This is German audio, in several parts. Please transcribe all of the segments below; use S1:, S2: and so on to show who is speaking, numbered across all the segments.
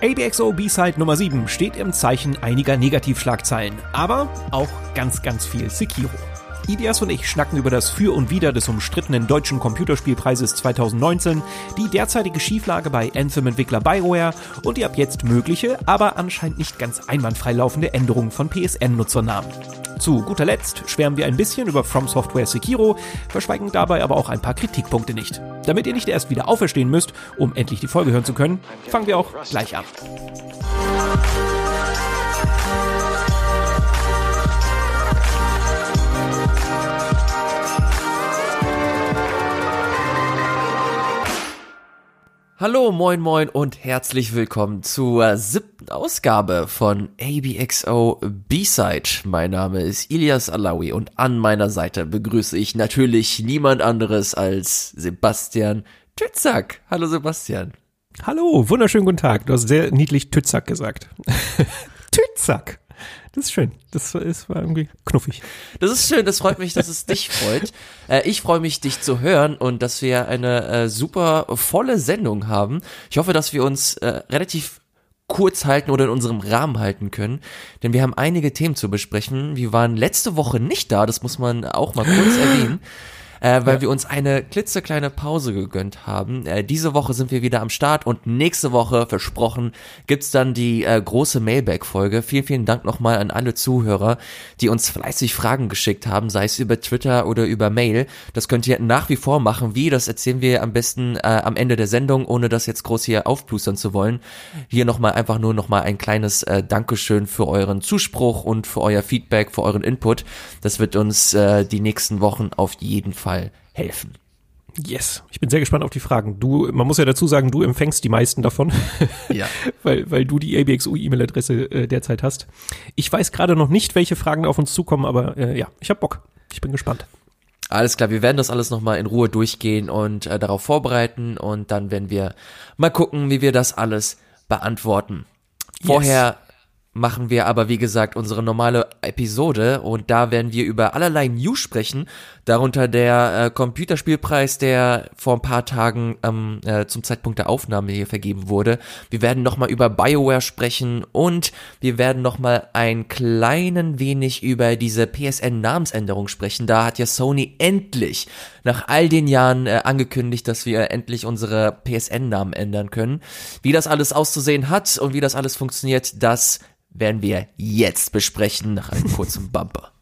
S1: ABXO B-Side Nummer 7 steht im Zeichen einiger Negativschlagzeilen, aber auch ganz, ganz viel Sekiro. Ilias und ich schnacken über das Für und Wider des umstrittenen deutschen Computerspielpreises 2019, die derzeitige Schieflage bei Anthem-Entwickler BioWare und die ab jetzt mögliche, aber anscheinend nicht ganz einwandfrei laufende Änderung von PSN-Nutzernamen. Zu guter Letzt schwärmen wir ein bisschen über From Software Sekiro, verschweigen dabei aber auch ein paar Kritikpunkte nicht. Damit ihr nicht erst wieder auferstehen müsst, um endlich die Folge hören zu können, fangen wir auch gleich an.
S2: Hallo, moin, moin und herzlich willkommen zur siebten Ausgabe von ABXO B-Side. Mein Name ist Ilias Alawi und an meiner Seite begrüße ich natürlich niemand anderes als Sebastian Tützack. Hallo Sebastian.
S1: Hallo, wunderschönen guten Tag. Du hast sehr niedlich Tützack gesagt. Tützack. Das ist schön. Das ist, war irgendwie knuffig.
S2: Das ist schön, das freut mich, dass es dich freut. Äh, ich freue mich, dich zu hören und dass wir eine äh, super volle Sendung haben. Ich hoffe, dass wir uns äh, relativ kurz halten oder in unserem Rahmen halten können, denn wir haben einige Themen zu besprechen. Wir waren letzte Woche nicht da, das muss man auch mal kurz erwähnen äh, weil ja. wir uns eine klitzekleine Pause gegönnt haben. Äh, diese Woche sind wir wieder am Start und nächste Woche, versprochen, gibt's dann die äh, große Mailback-Folge. Vielen, vielen Dank nochmal an alle Zuhörer, die uns fleißig Fragen geschickt haben, sei es über Twitter oder über Mail. Das könnt ihr nach wie vor machen. Wie, das erzählen wir am besten äh, am Ende der Sendung, ohne das jetzt groß hier aufplustern zu wollen. Hier nochmal einfach nur nochmal ein kleines äh, Dankeschön für euren Zuspruch und für euer Feedback, für euren Input. Das wird uns äh, die nächsten Wochen auf jeden Fall Fall helfen.
S1: Yes, ich bin sehr gespannt auf die Fragen. Du, man muss ja dazu sagen, du empfängst die meisten davon, ja. weil, weil du die ABXU-E-Mail-Adresse äh, derzeit hast. Ich weiß gerade noch nicht, welche Fragen auf uns zukommen, aber äh, ja, ich habe Bock. Ich bin gespannt.
S2: Alles klar, wir werden das alles nochmal in Ruhe durchgehen und äh, darauf vorbereiten und dann werden wir mal gucken, wie wir das alles beantworten. Vorher machen wir aber, wie gesagt, unsere normale Episode und da werden wir über allerlei News sprechen, darunter der äh, Computerspielpreis, der vor ein paar Tagen ähm, äh, zum Zeitpunkt der Aufnahme hier vergeben wurde. Wir werden nochmal über BioWare sprechen und wir werden nochmal ein kleinen wenig über diese PSN-Namensänderung sprechen. Da hat ja Sony endlich nach all den Jahren äh, angekündigt, dass wir endlich unsere PSN-Namen ändern können. Wie das alles auszusehen hat und wie das alles funktioniert, das werden wir jetzt besprechen nach einem kurzen Bumper.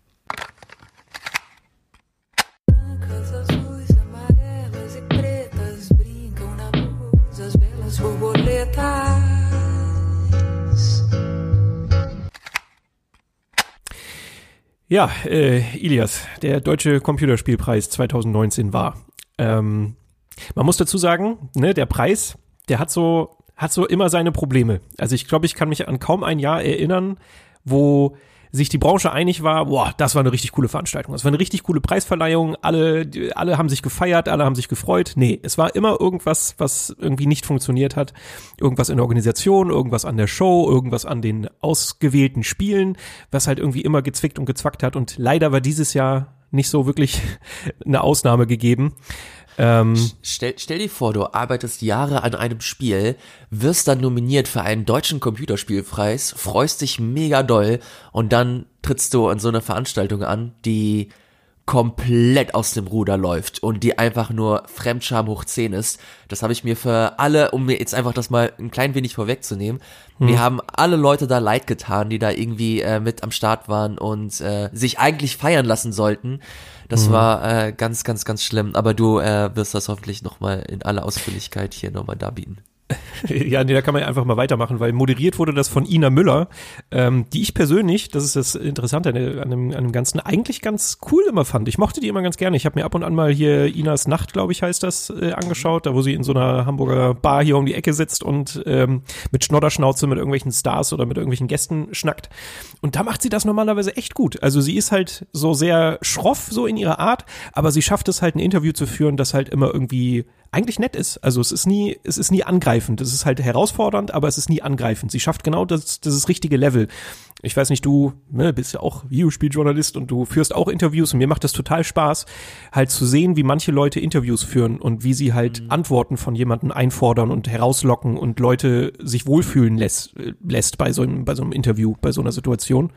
S1: Ja, äh, Ilias, der Deutsche Computerspielpreis 2019 war. Ähm, man muss dazu sagen, ne, der Preis, der hat so hat so immer seine Probleme. Also ich glaube, ich kann mich an kaum ein Jahr erinnern, wo sich die Branche einig war, boah, das war eine richtig coole Veranstaltung. Das war eine richtig coole Preisverleihung. Alle, alle haben sich gefeiert, alle haben sich gefreut. Nee, es war immer irgendwas, was irgendwie nicht funktioniert hat. Irgendwas in der Organisation, irgendwas an der Show, irgendwas an den ausgewählten Spielen, was halt irgendwie immer gezwickt und gezwackt hat. Und leider war dieses Jahr nicht so wirklich eine Ausnahme gegeben.
S2: Ähm, stell, stell dir vor, du arbeitest Jahre an einem Spiel, wirst dann nominiert für einen deutschen Computerspielpreis, freust dich mega doll und dann trittst du an so eine Veranstaltung an, die komplett aus dem Ruder läuft und die einfach nur Fremdscham hoch 10 ist. Das habe ich mir für alle, um mir jetzt einfach das mal ein klein wenig vorwegzunehmen, hm. wir haben alle Leute da leid getan, die da irgendwie äh, mit am Start waren und äh, sich eigentlich feiern lassen sollten. Das mhm. war äh, ganz, ganz, ganz schlimm. Aber du äh, wirst das hoffentlich nochmal in aller Ausführlichkeit hier nochmal darbieten.
S1: ja, nee, da kann man ja einfach mal weitermachen, weil moderiert wurde das von Ina Müller, ähm, die ich persönlich, das ist das Interessante an, dem, an dem Ganzen, eigentlich ganz cool immer fand. Ich mochte die immer ganz gerne. Ich habe mir ab und an mal hier Inas Nacht, glaube ich, heißt das, äh, angeschaut, da wo sie in so einer Hamburger Bar hier um die Ecke sitzt und ähm, mit Schnodderschnauze mit irgendwelchen Stars oder mit irgendwelchen Gästen schnackt. Und da macht sie das normalerweise echt gut. Also sie ist halt so sehr schroff so in ihrer Art, aber sie schafft es halt ein Interview zu führen, das halt immer irgendwie eigentlich nett ist. Also es ist nie, es ist nie angreifend. Es ist halt herausfordernd, aber es ist nie angreifend. Sie schafft genau das, das richtige Level. Ich weiß nicht, du ne, bist ja auch Videospieljournalist und du führst auch Interviews und mir macht das total Spaß, halt zu sehen, wie manche Leute Interviews führen und wie sie halt mhm. Antworten von jemandem einfordern und herauslocken und Leute sich wohlfühlen lässt, lässt bei so einem, bei so einem Interview, bei so einer Situation.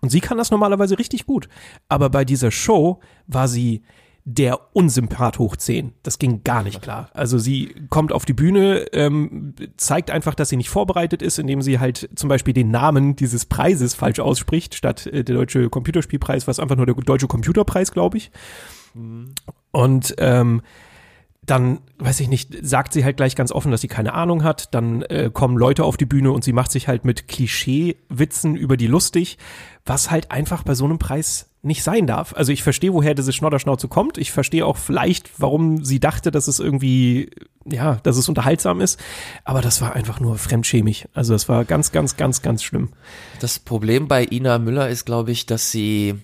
S1: Und sie kann das normalerweise richtig gut. Aber bei dieser Show war sie der Unsympath hoch 10. Das ging gar nicht klar. Also sie kommt auf die Bühne, ähm, zeigt einfach, dass sie nicht vorbereitet ist, indem sie halt zum Beispiel den Namen dieses Preises falsch ausspricht, statt äh, der deutsche Computerspielpreis, was einfach nur der deutsche Computerpreis, glaube ich. Mhm. Und ähm, dann, weiß ich nicht, sagt sie halt gleich ganz offen, dass sie keine Ahnung hat. Dann äh, kommen Leute auf die Bühne und sie macht sich halt mit Klischee-Witzen über die lustig, was halt einfach bei so einem Preis nicht sein darf. Also ich verstehe, woher diese Schnodderschnauze kommt. Ich verstehe auch vielleicht, warum sie dachte, dass es irgendwie, ja, dass es unterhaltsam ist. Aber das war einfach nur fremdschämig. Also das war ganz, ganz, ganz, ganz schlimm.
S2: Das Problem bei Ina Müller ist, glaube ich, dass sie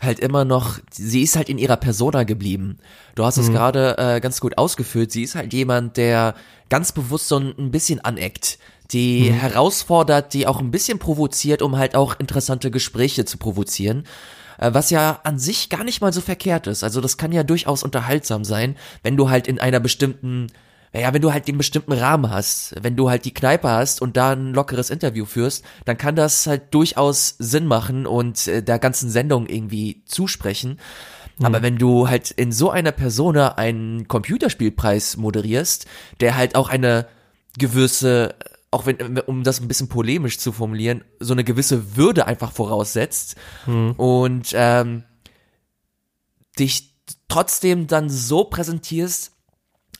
S2: halt immer noch, sie ist halt in ihrer Persona geblieben. Du hast mhm. es gerade äh, ganz gut ausgeführt. Sie ist halt jemand, der ganz bewusst so ein bisschen aneckt, die mhm. herausfordert, die auch ein bisschen provoziert, um halt auch interessante Gespräche zu provozieren. Äh, was ja an sich gar nicht mal so verkehrt ist. Also das kann ja durchaus unterhaltsam sein, wenn du halt in einer bestimmten ja, wenn du halt den bestimmten Rahmen hast, wenn du halt die Kneipe hast und da ein lockeres Interview führst, dann kann das halt durchaus Sinn machen und äh, der ganzen Sendung irgendwie zusprechen. Mhm. Aber wenn du halt in so einer Persona einen Computerspielpreis moderierst, der halt auch eine gewisse auch wenn, um das ein bisschen polemisch zu formulieren, so eine gewisse Würde einfach voraussetzt mhm. und ähm, dich trotzdem dann so präsentierst,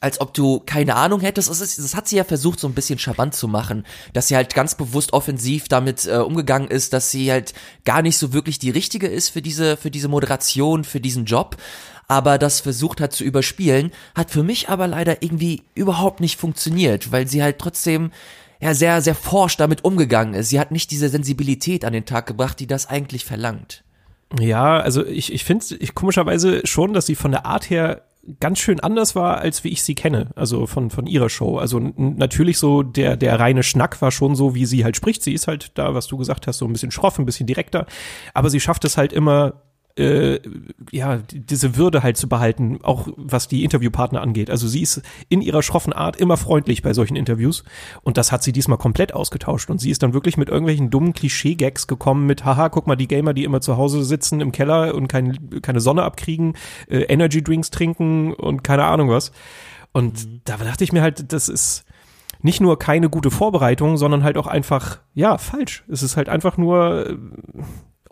S2: als ob du keine Ahnung hättest. Das, ist, das hat sie ja versucht, so ein bisschen charmant zu machen, dass sie halt ganz bewusst offensiv damit äh, umgegangen ist, dass sie halt gar nicht so wirklich die richtige ist für diese, für diese Moderation, für diesen Job aber das versucht hat zu überspielen, hat für mich aber leider irgendwie überhaupt nicht funktioniert, weil sie halt trotzdem ja sehr, sehr forsch damit umgegangen ist. Sie hat nicht diese Sensibilität an den Tag gebracht, die das eigentlich verlangt.
S1: Ja, also ich, ich finde ich komischerweise schon, dass sie von der Art her ganz schön anders war, als wie ich sie kenne, also von, von ihrer Show. Also natürlich so der, der reine Schnack war schon so, wie sie halt spricht. Sie ist halt da, was du gesagt hast, so ein bisschen schroff, ein bisschen direkter, aber sie schafft es halt immer äh, ja, diese Würde halt zu behalten, auch was die Interviewpartner angeht. Also sie ist in ihrer schroffen Art immer freundlich bei solchen Interviews und das hat sie diesmal komplett ausgetauscht und sie ist dann wirklich mit irgendwelchen dummen Klischee-Gags gekommen mit, haha, guck mal, die Gamer, die immer zu Hause sitzen im Keller und kein, keine Sonne abkriegen, äh, Energy-Drinks trinken und keine Ahnung was. Und mhm. da dachte ich mir halt, das ist nicht nur keine gute Vorbereitung, sondern halt auch einfach, ja, falsch. Es ist halt einfach nur,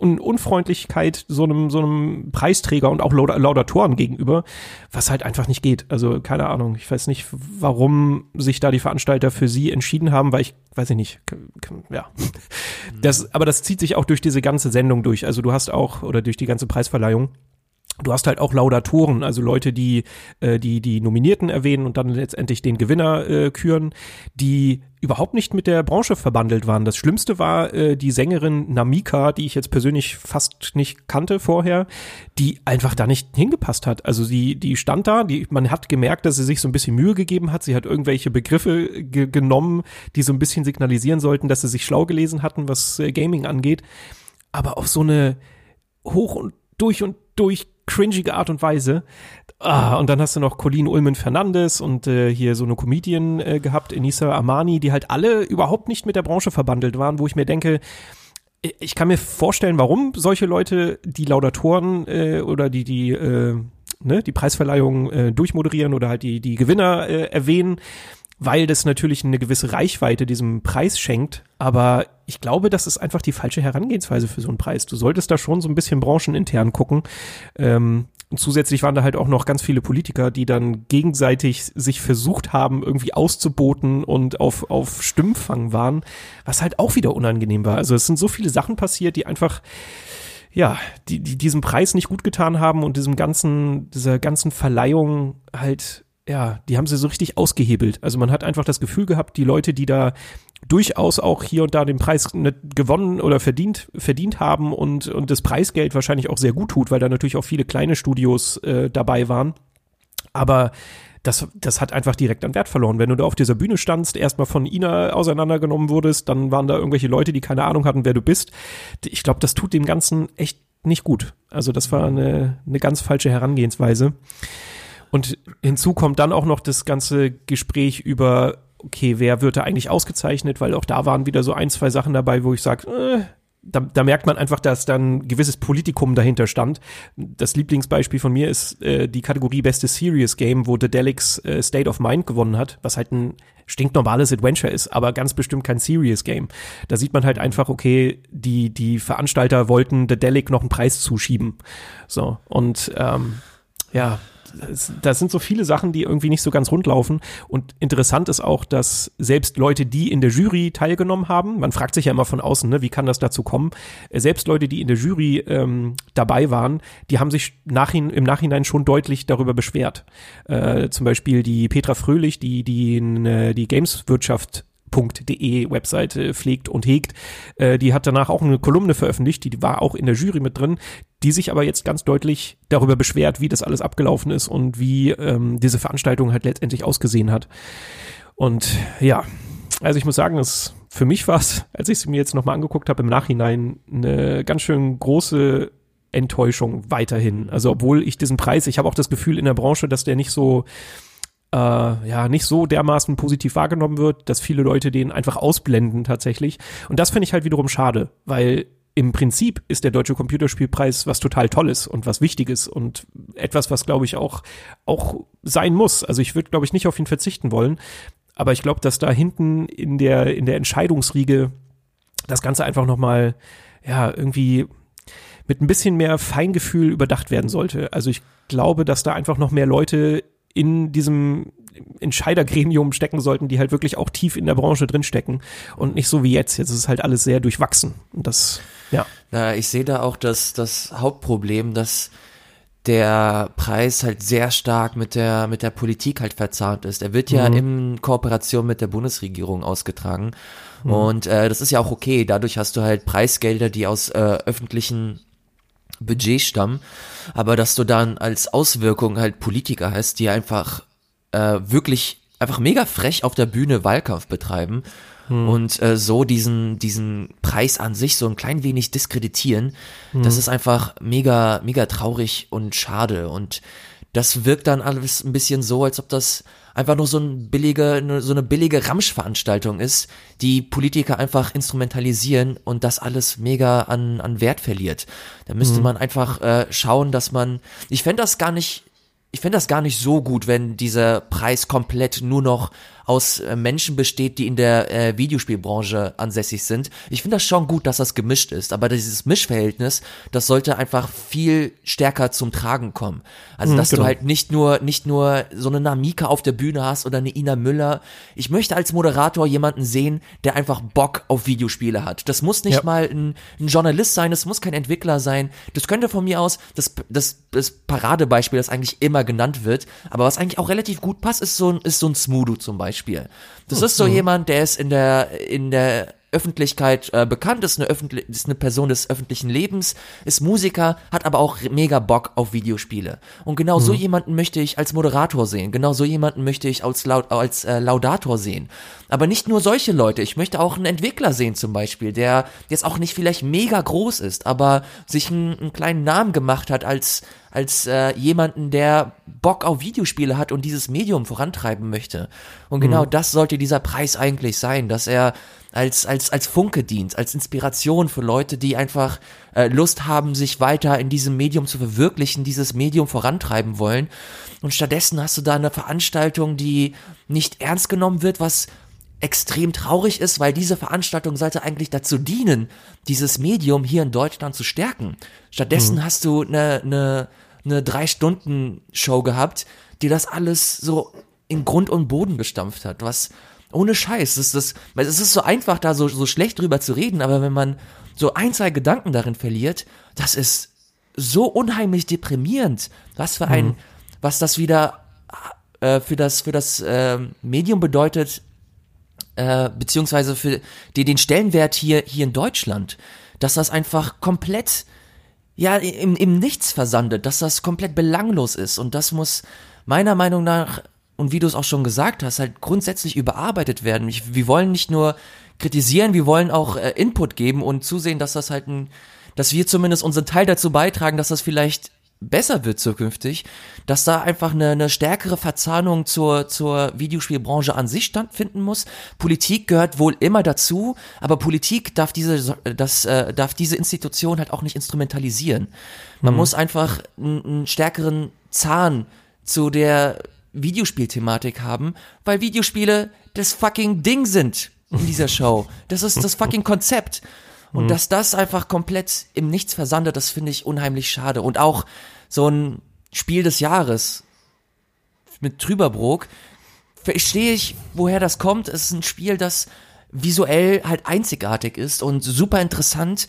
S1: äh, Un Unfreundlichkeit so einem, so einem Preisträger und auch Laudatoren gegenüber, was halt einfach nicht geht. Also keine Ahnung, ich weiß nicht, warum sich da die Veranstalter für sie entschieden haben, weil ich, weiß ich nicht, ja. Das, aber das zieht sich auch durch diese ganze Sendung durch. Also du hast auch, oder durch die ganze Preisverleihung, Du hast halt auch Laudatoren, also Leute, die äh, die die Nominierten erwähnen und dann letztendlich den Gewinner äh, küren, die überhaupt nicht mit der Branche verbandelt waren. Das Schlimmste war äh, die Sängerin Namika, die ich jetzt persönlich fast nicht kannte vorher, die einfach da nicht hingepasst hat. Also sie die stand da, die man hat gemerkt, dass sie sich so ein bisschen Mühe gegeben hat. Sie hat irgendwelche Begriffe ge genommen, die so ein bisschen signalisieren sollten, dass sie sich schlau gelesen hatten, was äh, Gaming angeht, aber auf so eine hoch und durch und durch cringige Art und Weise. Ah, und dann hast du noch Colleen Ulmen Fernandes und äh, hier so eine Comedian äh, gehabt, Enisa Armani, die halt alle überhaupt nicht mit der Branche verbandelt waren, wo ich mir denke, ich kann mir vorstellen, warum solche Leute die Laudatoren äh, oder die die äh, ne, die Preisverleihung äh, durchmoderieren oder halt die die Gewinner äh, erwähnen weil das natürlich eine gewisse Reichweite diesem Preis schenkt. Aber ich glaube, das ist einfach die falsche Herangehensweise für so einen Preis. Du solltest da schon so ein bisschen branchenintern gucken. Ähm, und zusätzlich waren da halt auch noch ganz viele Politiker, die dann gegenseitig sich versucht haben, irgendwie auszuboten und auf, auf Stimmfang waren, was halt auch wieder unangenehm war. Also es sind so viele Sachen passiert, die einfach ja, die, die diesem Preis nicht gut getan haben und diesem ganzen, dieser ganzen Verleihung halt ja, die haben sie so richtig ausgehebelt. Also man hat einfach das Gefühl gehabt, die Leute, die da durchaus auch hier und da den Preis gewonnen oder verdient verdient haben und und das Preisgeld wahrscheinlich auch sehr gut tut, weil da natürlich auch viele kleine Studios äh, dabei waren. Aber das, das hat einfach direkt an Wert verloren. Wenn du da auf dieser Bühne standst, erstmal von Ina auseinandergenommen wurdest, dann waren da irgendwelche Leute, die keine Ahnung hatten, wer du bist. Ich glaube, das tut dem Ganzen echt nicht gut. Also das war eine, eine ganz falsche Herangehensweise. Und hinzu kommt dann auch noch das ganze Gespräch über, okay, wer wird da eigentlich ausgezeichnet, weil auch da waren wieder so ein, zwei Sachen dabei, wo ich sage, äh, da, da merkt man einfach, dass dann ein gewisses Politikum dahinter stand. Das Lieblingsbeispiel von mir ist äh, die Kategorie Beste Serious Game, wo The Delix äh, State of Mind gewonnen hat, was halt ein stinknormales Adventure ist, aber ganz bestimmt kein Serious Game. Da sieht man halt einfach, okay, die, die Veranstalter wollten The Delic noch einen Preis zuschieben. So, und ähm, ja, da sind so viele Sachen, die irgendwie nicht so ganz rund laufen. Und interessant ist auch, dass selbst Leute, die in der Jury teilgenommen haben, man fragt sich ja immer von außen, ne, wie kann das dazu kommen? Selbst Leute, die in der Jury ähm, dabei waren, die haben sich nachhin, im Nachhinein schon deutlich darüber beschwert. Äh, zum Beispiel die Petra Fröhlich, die die, äh, die Gameswirtschaft .de Webseite pflegt und hegt. Äh, die hat danach auch eine Kolumne veröffentlicht, die war auch in der Jury mit drin, die sich aber jetzt ganz deutlich darüber beschwert, wie das alles abgelaufen ist und wie ähm, diese Veranstaltung halt letztendlich ausgesehen hat. Und ja, also ich muss sagen, dass für mich war es, als ich es mir jetzt nochmal angeguckt habe, im Nachhinein eine ganz schön große Enttäuschung weiterhin. Also obwohl ich diesen Preis, ich habe auch das Gefühl in der Branche, dass der nicht so äh, ja nicht so dermaßen positiv wahrgenommen wird, dass viele Leute den einfach ausblenden tatsächlich. Und das finde ich halt wiederum schade, weil im Prinzip ist der Deutsche Computerspielpreis was total Tolles und was Wichtiges und etwas, was glaube ich auch, auch sein muss. Also ich würde glaube ich nicht auf ihn verzichten wollen, aber ich glaube, dass da hinten in der, in der Entscheidungsriege das Ganze einfach nochmal, ja, irgendwie mit ein bisschen mehr Feingefühl überdacht werden sollte. Also ich glaube, dass da einfach noch mehr Leute in diesem Entscheidergremium stecken sollten, die halt wirklich auch tief in der Branche drinstecken und nicht so wie jetzt. Jetzt ist halt alles sehr durchwachsen und das, ja.
S2: Na, ich sehe da auch das, das Hauptproblem, dass der Preis halt sehr stark mit der mit der Politik halt verzahnt ist. Er wird ja mhm. in Kooperation mit der Bundesregierung ausgetragen mhm. und äh, das ist ja auch okay. Dadurch hast du halt Preisgelder, die aus äh, öffentlichen Budget stammen, aber dass du dann als Auswirkung halt Politiker hast, die einfach äh, wirklich einfach mega frech auf der Bühne Wahlkampf betreiben hm. und äh, so diesen diesen Preis an sich so ein klein wenig diskreditieren, hm. das ist einfach mega mega traurig und schade und das wirkt dann alles ein bisschen so, als ob das einfach nur so, ein billige, so eine billige Ramschveranstaltung ist, die Politiker einfach instrumentalisieren und das alles mega an, an Wert verliert. Da müsste mhm. man einfach äh, schauen, dass man, ich fände das gar nicht ich fände das gar nicht so gut, wenn dieser Preis komplett nur noch aus äh, Menschen besteht, die in der äh, Videospielbranche ansässig sind. Ich finde das schon gut, dass das gemischt ist, aber dieses Mischverhältnis, das sollte einfach viel stärker zum Tragen kommen. Also, mhm, dass genau. du halt nicht nur, nicht nur so eine Namika auf der Bühne hast oder eine Ina Müller. Ich möchte als Moderator jemanden sehen, der einfach Bock auf Videospiele hat. Das muss nicht ja. mal ein, ein Journalist sein, das muss kein Entwickler sein. Das könnte von mir aus das, das, das Paradebeispiel, das eigentlich immer genannt wird, aber was eigentlich auch relativ gut passt, ist so ein, ist so ein Smudo zum Beispiel. Beispiel. Das ist so jemand, der ist in der, in der Öffentlichkeit äh, bekannt, ist eine, Öffentlich ist eine Person des öffentlichen Lebens, ist Musiker, hat aber auch mega Bock auf Videospiele. Und genau mhm. so jemanden möchte ich als Moderator sehen, genau so jemanden möchte ich als, Laud als äh, Laudator sehen. Aber nicht nur solche Leute, ich möchte auch einen Entwickler sehen zum Beispiel, der jetzt auch nicht vielleicht mega groß ist, aber sich einen, einen kleinen Namen gemacht hat als, als äh, jemanden, der Bock auf Videospiele hat und dieses Medium vorantreiben möchte. Und genau mhm. das sollte dieser Preis eigentlich sein, dass er als, als, als Funke dient, als Inspiration für Leute, die einfach äh, Lust haben, sich weiter in diesem Medium zu verwirklichen, dieses Medium vorantreiben wollen. Und stattdessen hast du da eine Veranstaltung, die nicht ernst genommen wird, was extrem traurig ist, weil diese Veranstaltung sollte eigentlich dazu dienen, dieses Medium hier in Deutschland zu stärken. Stattdessen mhm. hast du eine, eine, eine Drei-Stunden-Show gehabt, die das alles so in Grund und Boden gestampft hat, was ohne Scheiß. Das, das, es ist so einfach, da so, so schlecht drüber zu reden, aber wenn man so ein, zwei Gedanken darin verliert, das ist so unheimlich deprimierend. Was für ein, mhm. was das wieder äh, für das, für das äh, Medium bedeutet, äh, beziehungsweise für die, den Stellenwert hier, hier in Deutschland. Dass das einfach komplett, ja, im, im Nichts versandet, dass das komplett belanglos ist. Und das muss meiner Meinung nach und wie du es auch schon gesagt hast, halt grundsätzlich überarbeitet werden. Ich, wir wollen nicht nur kritisieren, wir wollen auch äh, Input geben und zusehen, dass das halt ein, dass wir zumindest unseren Teil dazu beitragen, dass das vielleicht besser wird zukünftig, dass da einfach eine, eine stärkere Verzahnung zur, zur Videospielbranche an sich stattfinden muss. Politik gehört wohl immer dazu, aber Politik darf diese, das, äh, darf diese Institution halt auch nicht instrumentalisieren. Man mhm. muss einfach einen, einen stärkeren Zahn zu der Videospielthematik haben, weil Videospiele das fucking Ding sind in dieser Show. Das ist das fucking Konzept. Und dass das einfach komplett im Nichts versandet, das finde ich unheimlich schade. Und auch so ein Spiel des Jahres mit Trüberbrook, verstehe ich, woher das kommt. Es ist ein Spiel, das visuell halt einzigartig ist und super interessant.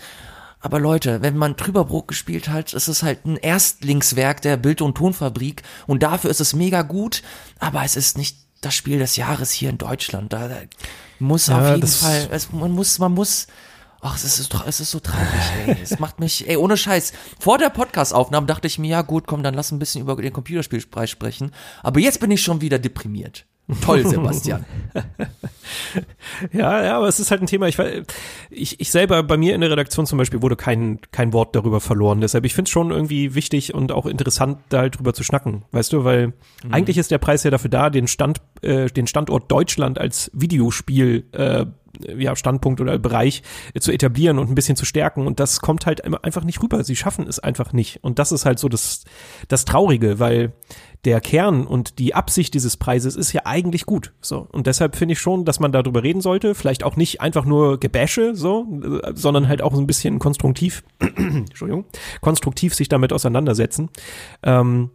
S2: Aber Leute, wenn man Trüberbrook gespielt hat, ist es halt ein Erstlingswerk der Bild- und Tonfabrik und dafür ist es mega gut, aber es ist nicht das Spiel des Jahres hier in Deutschland. Da, da muss ja, auf jeden Fall, es, man muss, man muss Ach, es ist, es ist so traurig, ey. Es macht mich, ey, ohne Scheiß. Vor der Podcast-Aufnahme dachte ich mir, ja gut, komm, dann lass ein bisschen über den Computerspielpreis sprechen. Aber jetzt bin ich schon wieder deprimiert. Toll, Sebastian.
S1: ja, ja, aber es ist halt ein Thema. Ich, ich, ich selber, bei mir in der Redaktion zum Beispiel, wurde kein, kein Wort darüber verloren. Deshalb, ich finde es schon irgendwie wichtig und auch interessant, da halt drüber zu schnacken. Weißt du, weil mhm. eigentlich ist der Preis ja dafür da, den Stand, äh, den Standort Deutschland als Videospiel äh, ja, Standpunkt oder Bereich äh, zu etablieren und ein bisschen zu stärken. Und das kommt halt einfach nicht rüber. Sie schaffen es einfach nicht. Und das ist halt so das, das Traurige, weil der Kern und die Absicht dieses Preises ist ja eigentlich gut. So. Und deshalb finde ich schon, dass man darüber reden sollte. Vielleicht auch nicht einfach nur Gebäsche, so, sondern halt auch so ein bisschen konstruktiv, Entschuldigung, konstruktiv sich damit auseinandersetzen. Ähm,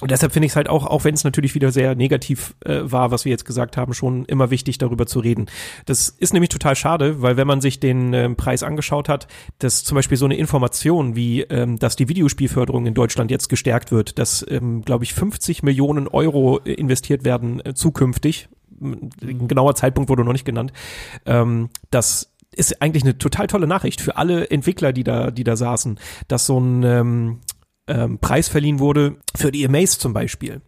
S1: und deshalb finde ich es halt auch, auch wenn es natürlich wieder sehr negativ äh, war, was wir jetzt gesagt haben, schon immer wichtig, darüber zu reden. Das ist nämlich total schade, weil wenn man sich den äh, Preis angeschaut hat, dass zum Beispiel so eine Information wie, ähm, dass die Videospielförderung in Deutschland jetzt gestärkt wird, dass, ähm, glaube ich, 50 Millionen Euro investiert werden äh, zukünftig. Ein genauer Zeitpunkt wurde noch nicht genannt. Ähm, dass ist eigentlich eine total tolle Nachricht für alle Entwickler, die da, die da saßen, dass so ein ähm, ähm, Preis verliehen wurde für die Amaze zum Beispiel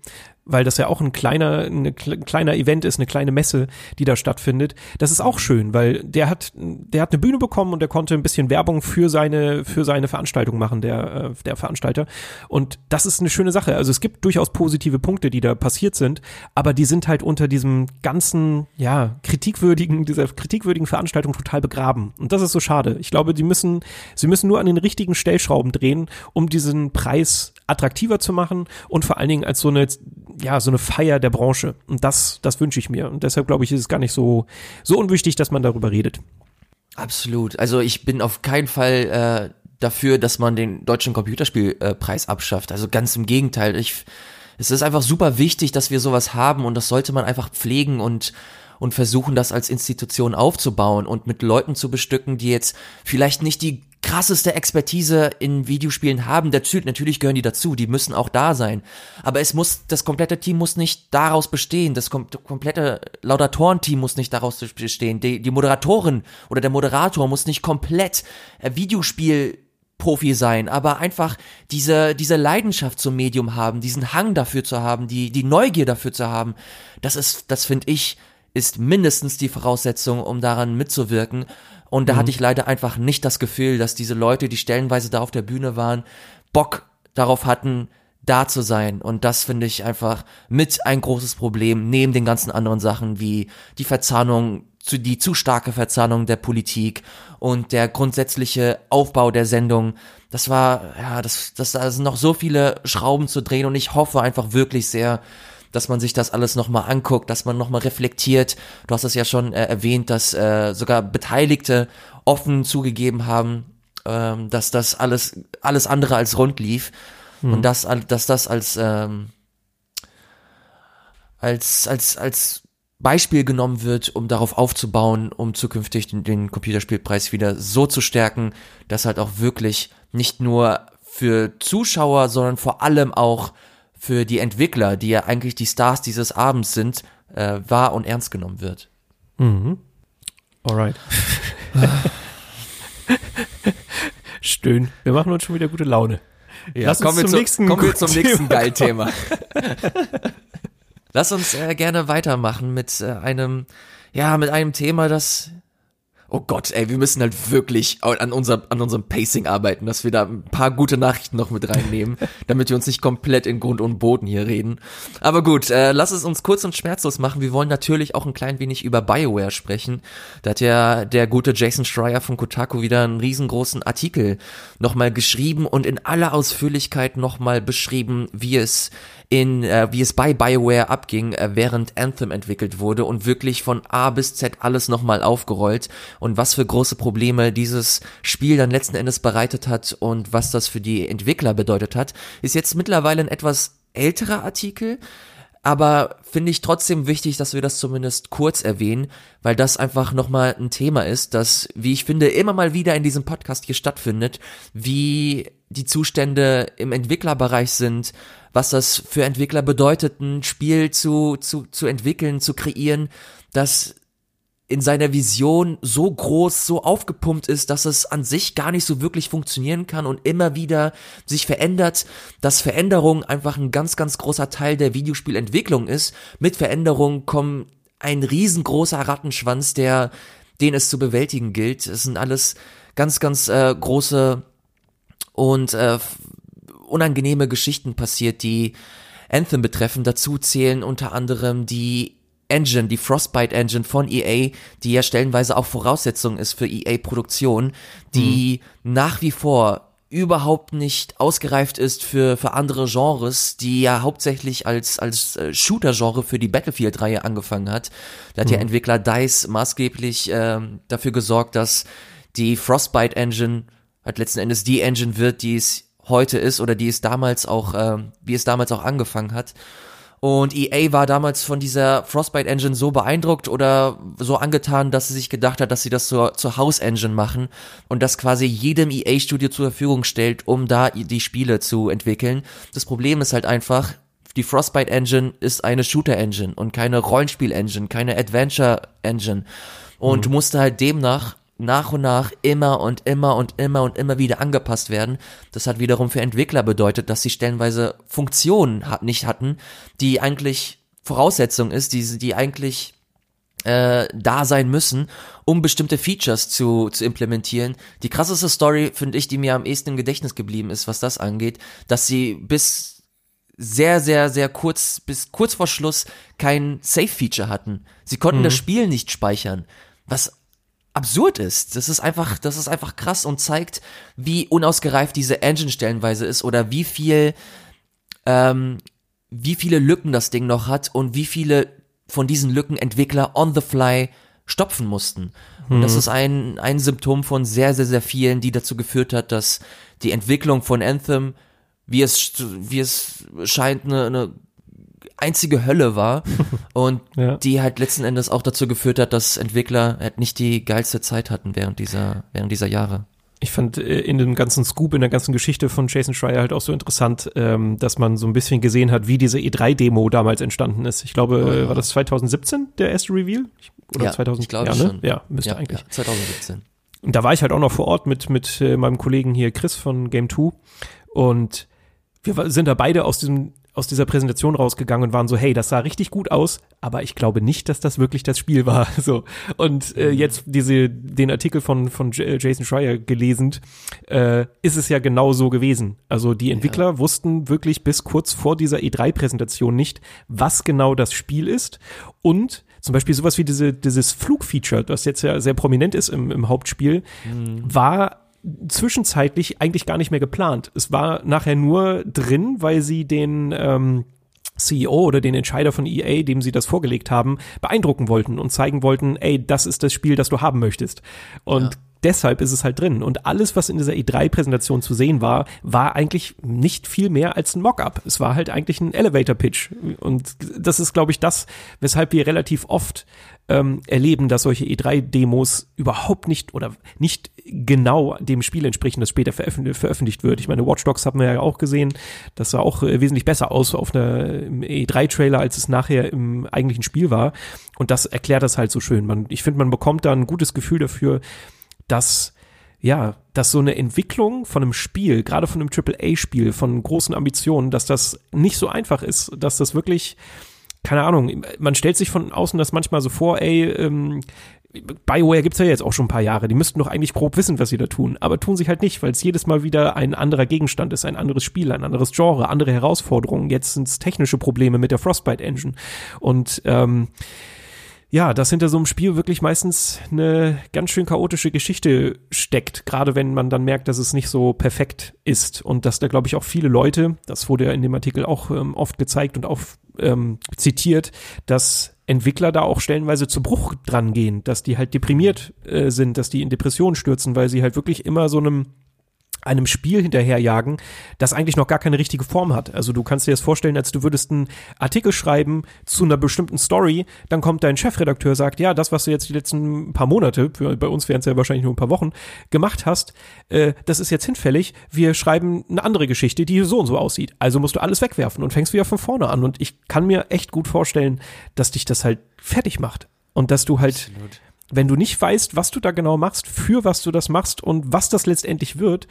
S1: weil das ja auch ein kleiner, ein kleiner Event ist, eine kleine Messe, die da stattfindet. Das ist auch schön, weil der hat, der hat eine Bühne bekommen und der konnte ein bisschen Werbung für seine, für seine Veranstaltung machen, der, äh, der Veranstalter. Und das ist eine schöne Sache. Also es gibt durchaus positive Punkte, die da passiert sind, aber die sind halt unter diesem ganzen, ja, kritikwürdigen, dieser kritikwürdigen Veranstaltung total begraben. Und das ist so schade. Ich glaube, die müssen, sie müssen nur an den richtigen Stellschrauben drehen, um diesen Preis attraktiver zu machen und vor allen Dingen als so eine ja, so eine Feier der Branche. Und das, das wünsche ich mir. Und deshalb glaube ich, ist es gar nicht so, so unwichtig, dass man darüber redet.
S2: Absolut. Also ich bin auf keinen Fall äh, dafür, dass man den deutschen Computerspielpreis äh, abschafft. Also ganz im Gegenteil. Ich, es ist einfach super wichtig, dass wir sowas haben und das sollte man einfach pflegen und und versuchen, das als Institution aufzubauen und mit Leuten zu bestücken, die jetzt vielleicht nicht die krasseste Expertise in Videospielen haben. Natürlich gehören die dazu, die müssen auch da sein. Aber es muss, das komplette Team muss nicht daraus bestehen, das kom komplette Laudatorenteam muss nicht daraus bestehen. Die, die Moderatorin oder der Moderator muss nicht komplett äh, Videospiel Profi sein, aber einfach diese, diese Leidenschaft zum Medium haben, diesen Hang dafür zu haben, die, die Neugier dafür zu haben, das ist, das finde ich, ist mindestens die Voraussetzung, um daran mitzuwirken. Und da mhm. hatte ich leider einfach nicht das Gefühl, dass diese Leute, die stellenweise da auf der Bühne waren, Bock darauf hatten, da zu sein. Und das finde ich einfach mit ein großes Problem, neben den ganzen anderen Sachen wie die Verzahnung, zu, die zu starke Verzahnung der Politik und der grundsätzliche Aufbau der Sendung. Das war, ja, das, das, da sind noch so viele Schrauben zu drehen und ich hoffe einfach wirklich sehr, dass man sich das alles nochmal anguckt, dass man nochmal reflektiert. Du hast es ja schon äh, erwähnt, dass äh, sogar Beteiligte offen zugegeben haben, ähm, dass das alles, alles andere als rund lief. Mhm. Und dass, dass das als, ähm, als, als, als Beispiel genommen wird, um darauf aufzubauen, um zukünftig den, den Computerspielpreis wieder so zu stärken, dass halt auch wirklich nicht nur für Zuschauer, sondern vor allem auch für die Entwickler, die ja eigentlich die Stars dieses Abends sind, äh, wahr und ernst genommen wird.
S1: Mhm. Alright. Stöhn. Wir machen uns schon wieder gute Laune.
S2: Ja, Lass uns kommen, zum, wir zu, nächsten kommen wir zum nächsten Geil-Thema. Lass uns äh, gerne weitermachen mit äh, einem, ja, mit einem Thema, das Oh Gott, ey, wir müssen halt wirklich an, unser, an unserem Pacing arbeiten, dass wir da ein paar gute Nachrichten noch mit reinnehmen, damit wir uns nicht komplett in Grund und Boden hier reden. Aber gut, äh, lass es uns kurz und schmerzlos machen. Wir wollen natürlich auch ein klein wenig über BioWare sprechen. Da hat ja der gute Jason Schreier von Kotaku wieder einen riesengroßen Artikel nochmal geschrieben und in aller Ausführlichkeit nochmal beschrieben, wie es in, äh, wie es bei BioWare abging, äh, während Anthem entwickelt wurde und wirklich von A bis Z alles nochmal aufgerollt und was für große Probleme dieses Spiel dann letzten Endes bereitet hat und was das für die Entwickler bedeutet hat, ist jetzt mittlerweile ein etwas älterer Artikel, aber finde ich trotzdem wichtig, dass wir das zumindest kurz erwähnen, weil das einfach nochmal ein Thema ist, das, wie ich finde, immer mal wieder in diesem Podcast hier stattfindet, wie die Zustände im Entwicklerbereich sind, was das für Entwickler bedeutet, ein Spiel zu, zu, zu entwickeln, zu kreieren, das in seiner Vision so groß, so aufgepumpt ist, dass es an sich gar nicht so wirklich funktionieren kann und immer wieder sich verändert, dass Veränderung einfach ein ganz, ganz großer Teil der Videospielentwicklung ist. Mit Veränderung kommt ein riesengroßer Rattenschwanz, der, den es zu bewältigen gilt. Es sind alles ganz, ganz äh, große und äh, unangenehme Geschichten passiert, die Anthem betreffen. Dazu zählen unter anderem die Engine, die Frostbite Engine von EA, die ja stellenweise auch Voraussetzung ist für EA-Produktion, die mhm. nach wie vor überhaupt nicht ausgereift ist für, für andere Genres, die ja hauptsächlich als, als äh, Shooter-Genre für die Battlefield-Reihe angefangen hat. Da hat mhm. ja Entwickler DICE maßgeblich äh, dafür gesorgt, dass die Frostbite Engine halt letzten Endes die Engine wird, die es heute ist oder die es damals auch, äh, wie es damals auch angefangen hat. Und EA war damals von dieser Frostbite Engine so beeindruckt oder so angetan, dass sie sich gedacht hat, dass sie das zur, zur House Engine machen und das quasi jedem EA Studio zur Verfügung stellt, um da die Spiele zu entwickeln. Das Problem ist halt einfach, die Frostbite Engine ist eine Shooter Engine und keine Rollenspiel Engine, keine Adventure Engine und mhm. musste halt demnach nach und nach immer und immer und immer und immer wieder angepasst werden. Das hat wiederum für Entwickler bedeutet, dass sie stellenweise Funktionen hat, nicht hatten, die eigentlich Voraussetzung ist, die, die eigentlich äh, da sein müssen, um bestimmte Features zu, zu implementieren. Die krasseste Story, finde ich, die mir am ehesten im Gedächtnis geblieben ist, was das angeht, dass sie bis sehr, sehr, sehr kurz, bis kurz vor Schluss kein Save-Feature hatten. Sie konnten mhm. das Spiel nicht speichern, was absurd ist. Das ist einfach, das ist einfach krass und zeigt, wie unausgereift diese Engine stellenweise ist oder wie viel, ähm, wie viele Lücken das Ding noch hat und wie viele von diesen Lücken Entwickler on the fly stopfen mussten. Und das hm. ist ein, ein Symptom von sehr, sehr, sehr vielen, die dazu geführt hat, dass die Entwicklung von Anthem, wie es, wie es scheint, eine, eine einzige Hölle war und ja. die halt letzten Endes auch dazu geführt hat, dass Entwickler halt nicht die geilste Zeit hatten während dieser, während dieser Jahre.
S1: Ich fand äh, in dem ganzen Scoop, in der ganzen Geschichte von Jason Schreier halt auch so interessant, ähm, dass man so ein bisschen gesehen hat, wie diese E3-Demo damals entstanden ist. Ich glaube, oh, ja. war das 2017 der erste Reveal?
S2: Oder ja, 2000, ich glaube
S1: ja,
S2: ne? schon.
S1: Ja, müsste ja, eigentlich. Ja,
S2: 2017.
S1: Und da war ich halt auch noch vor Ort mit, mit äh, meinem Kollegen hier Chris von Game 2 und wir sind da beide aus diesem aus dieser Präsentation rausgegangen und waren so, hey, das sah richtig gut aus, aber ich glaube nicht, dass das wirklich das Spiel war. So und äh, mhm. jetzt diese den Artikel von von Jason Schreier gelesen, äh, ist es ja genau so gewesen. Also die Entwickler ja. wussten wirklich bis kurz vor dieser E3-Präsentation nicht, was genau das Spiel ist und zum Beispiel sowas wie diese, dieses Flugfeature, das jetzt ja sehr prominent ist im, im Hauptspiel, mhm. war zwischenzeitlich eigentlich gar nicht mehr geplant. Es war nachher nur drin, weil sie den ähm, CEO oder den Entscheider von EA, dem sie das vorgelegt haben, beeindrucken wollten und zeigen wollten, ey, das ist das Spiel, das du haben möchtest. Und ja. deshalb ist es halt drin. Und alles, was in dieser E3-Präsentation zu sehen war, war eigentlich nicht viel mehr als ein Mockup. Es war halt eigentlich ein Elevator-Pitch. Und das ist, glaube ich, das, weshalb wir relativ oft ähm, erleben, dass solche E3-Demos überhaupt nicht oder nicht genau dem Spiel entsprechen, das später veröffentlicht, veröffentlicht wird. Ich meine, Watch Dogs haben wir ja auch gesehen, das sah auch äh, wesentlich besser aus auf einer E3-Trailer, als es nachher im eigentlichen Spiel war. Und das erklärt das halt so schön. Man, ich finde, man bekommt da ein gutes Gefühl dafür, dass ja, dass so eine Entwicklung von einem Spiel, gerade von einem AAA-Spiel, von großen Ambitionen, dass das nicht so einfach ist, dass das wirklich keine Ahnung, man stellt sich von außen das manchmal so vor, ey, ähm, BioWare gibt's ja jetzt auch schon ein paar Jahre, die müssten doch eigentlich grob wissen, was sie da tun, aber tun sie halt nicht, weil es jedes Mal wieder ein anderer Gegenstand ist, ein anderes Spiel, ein anderes Genre, andere Herausforderungen. Jetzt sind es technische Probleme mit der Frostbite Engine und ähm, ja, dass hinter so einem Spiel wirklich meistens eine ganz schön chaotische Geschichte steckt, gerade wenn man dann merkt, dass es nicht so perfekt ist und dass da, glaube ich, auch viele Leute, das wurde ja in dem Artikel auch ähm, oft gezeigt und auch ähm, zitiert, dass Entwickler da auch stellenweise zu Bruch dran gehen, dass die halt deprimiert äh, sind, dass die in Depressionen stürzen, weil sie halt wirklich immer so einem einem Spiel hinterherjagen, das eigentlich noch gar keine richtige Form hat. Also du kannst dir das vorstellen, als du würdest einen Artikel schreiben zu einer bestimmten Story, dann kommt dein Chefredakteur, sagt, ja, das, was du jetzt die letzten paar Monate, für, bei uns wären es ja wahrscheinlich nur ein paar Wochen, gemacht hast, äh, das ist jetzt hinfällig. Wir schreiben eine andere Geschichte, die so und so aussieht. Also musst du alles wegwerfen und fängst wieder von vorne an. Und ich kann mir echt gut vorstellen, dass dich das halt fertig macht. Und dass du halt Absolut wenn du nicht weißt, was du da genau machst, für was du das machst und was das letztendlich wird,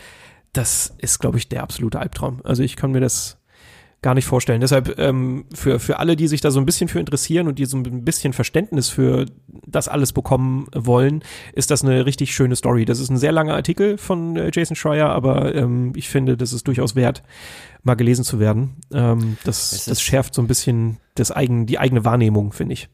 S1: das ist, glaube ich, der absolute Albtraum. Also ich kann mir das gar nicht vorstellen. Deshalb ähm, für, für alle, die sich da so ein bisschen für interessieren und die so ein bisschen Verständnis für das alles bekommen wollen, ist das eine richtig schöne Story. Das ist ein sehr langer Artikel von äh, Jason Schreier, aber ähm, ich finde, das ist durchaus wert, mal gelesen zu werden. Ähm, das, das schärft so ein bisschen das eigen, die eigene Wahrnehmung, finde ich.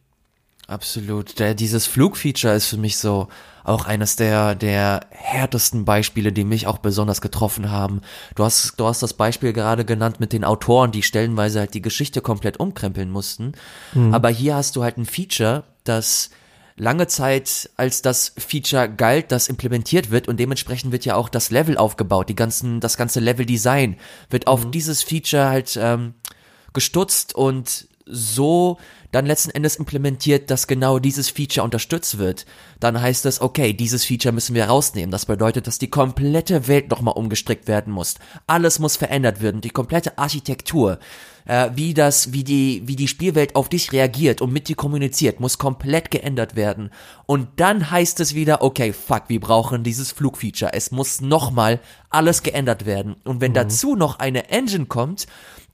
S2: Absolut. Der, dieses Flugfeature ist für mich so auch eines der, der härtesten Beispiele, die mich auch besonders getroffen haben. Du hast, du hast das Beispiel gerade genannt mit den Autoren, die stellenweise halt die Geschichte komplett umkrempeln mussten. Mhm. Aber hier hast du halt ein Feature, das lange Zeit als das Feature galt, das implementiert wird und dementsprechend wird ja auch das Level aufgebaut, die ganzen, das ganze Level-Design wird auf mhm. dieses Feature halt ähm, gestutzt und so dann letzten Endes implementiert, dass genau dieses Feature unterstützt wird, dann heißt es, okay, dieses Feature müssen wir rausnehmen. Das bedeutet, dass die komplette Welt nochmal umgestrickt werden muss. Alles muss verändert werden, die komplette Architektur, äh, wie das, wie die, wie die Spielwelt auf dich reagiert und mit dir kommuniziert, muss komplett geändert werden. Und dann heißt es wieder, okay, fuck, wir brauchen dieses Flugfeature. Es muss nochmal alles geändert werden. Und wenn mhm. dazu noch eine Engine kommt,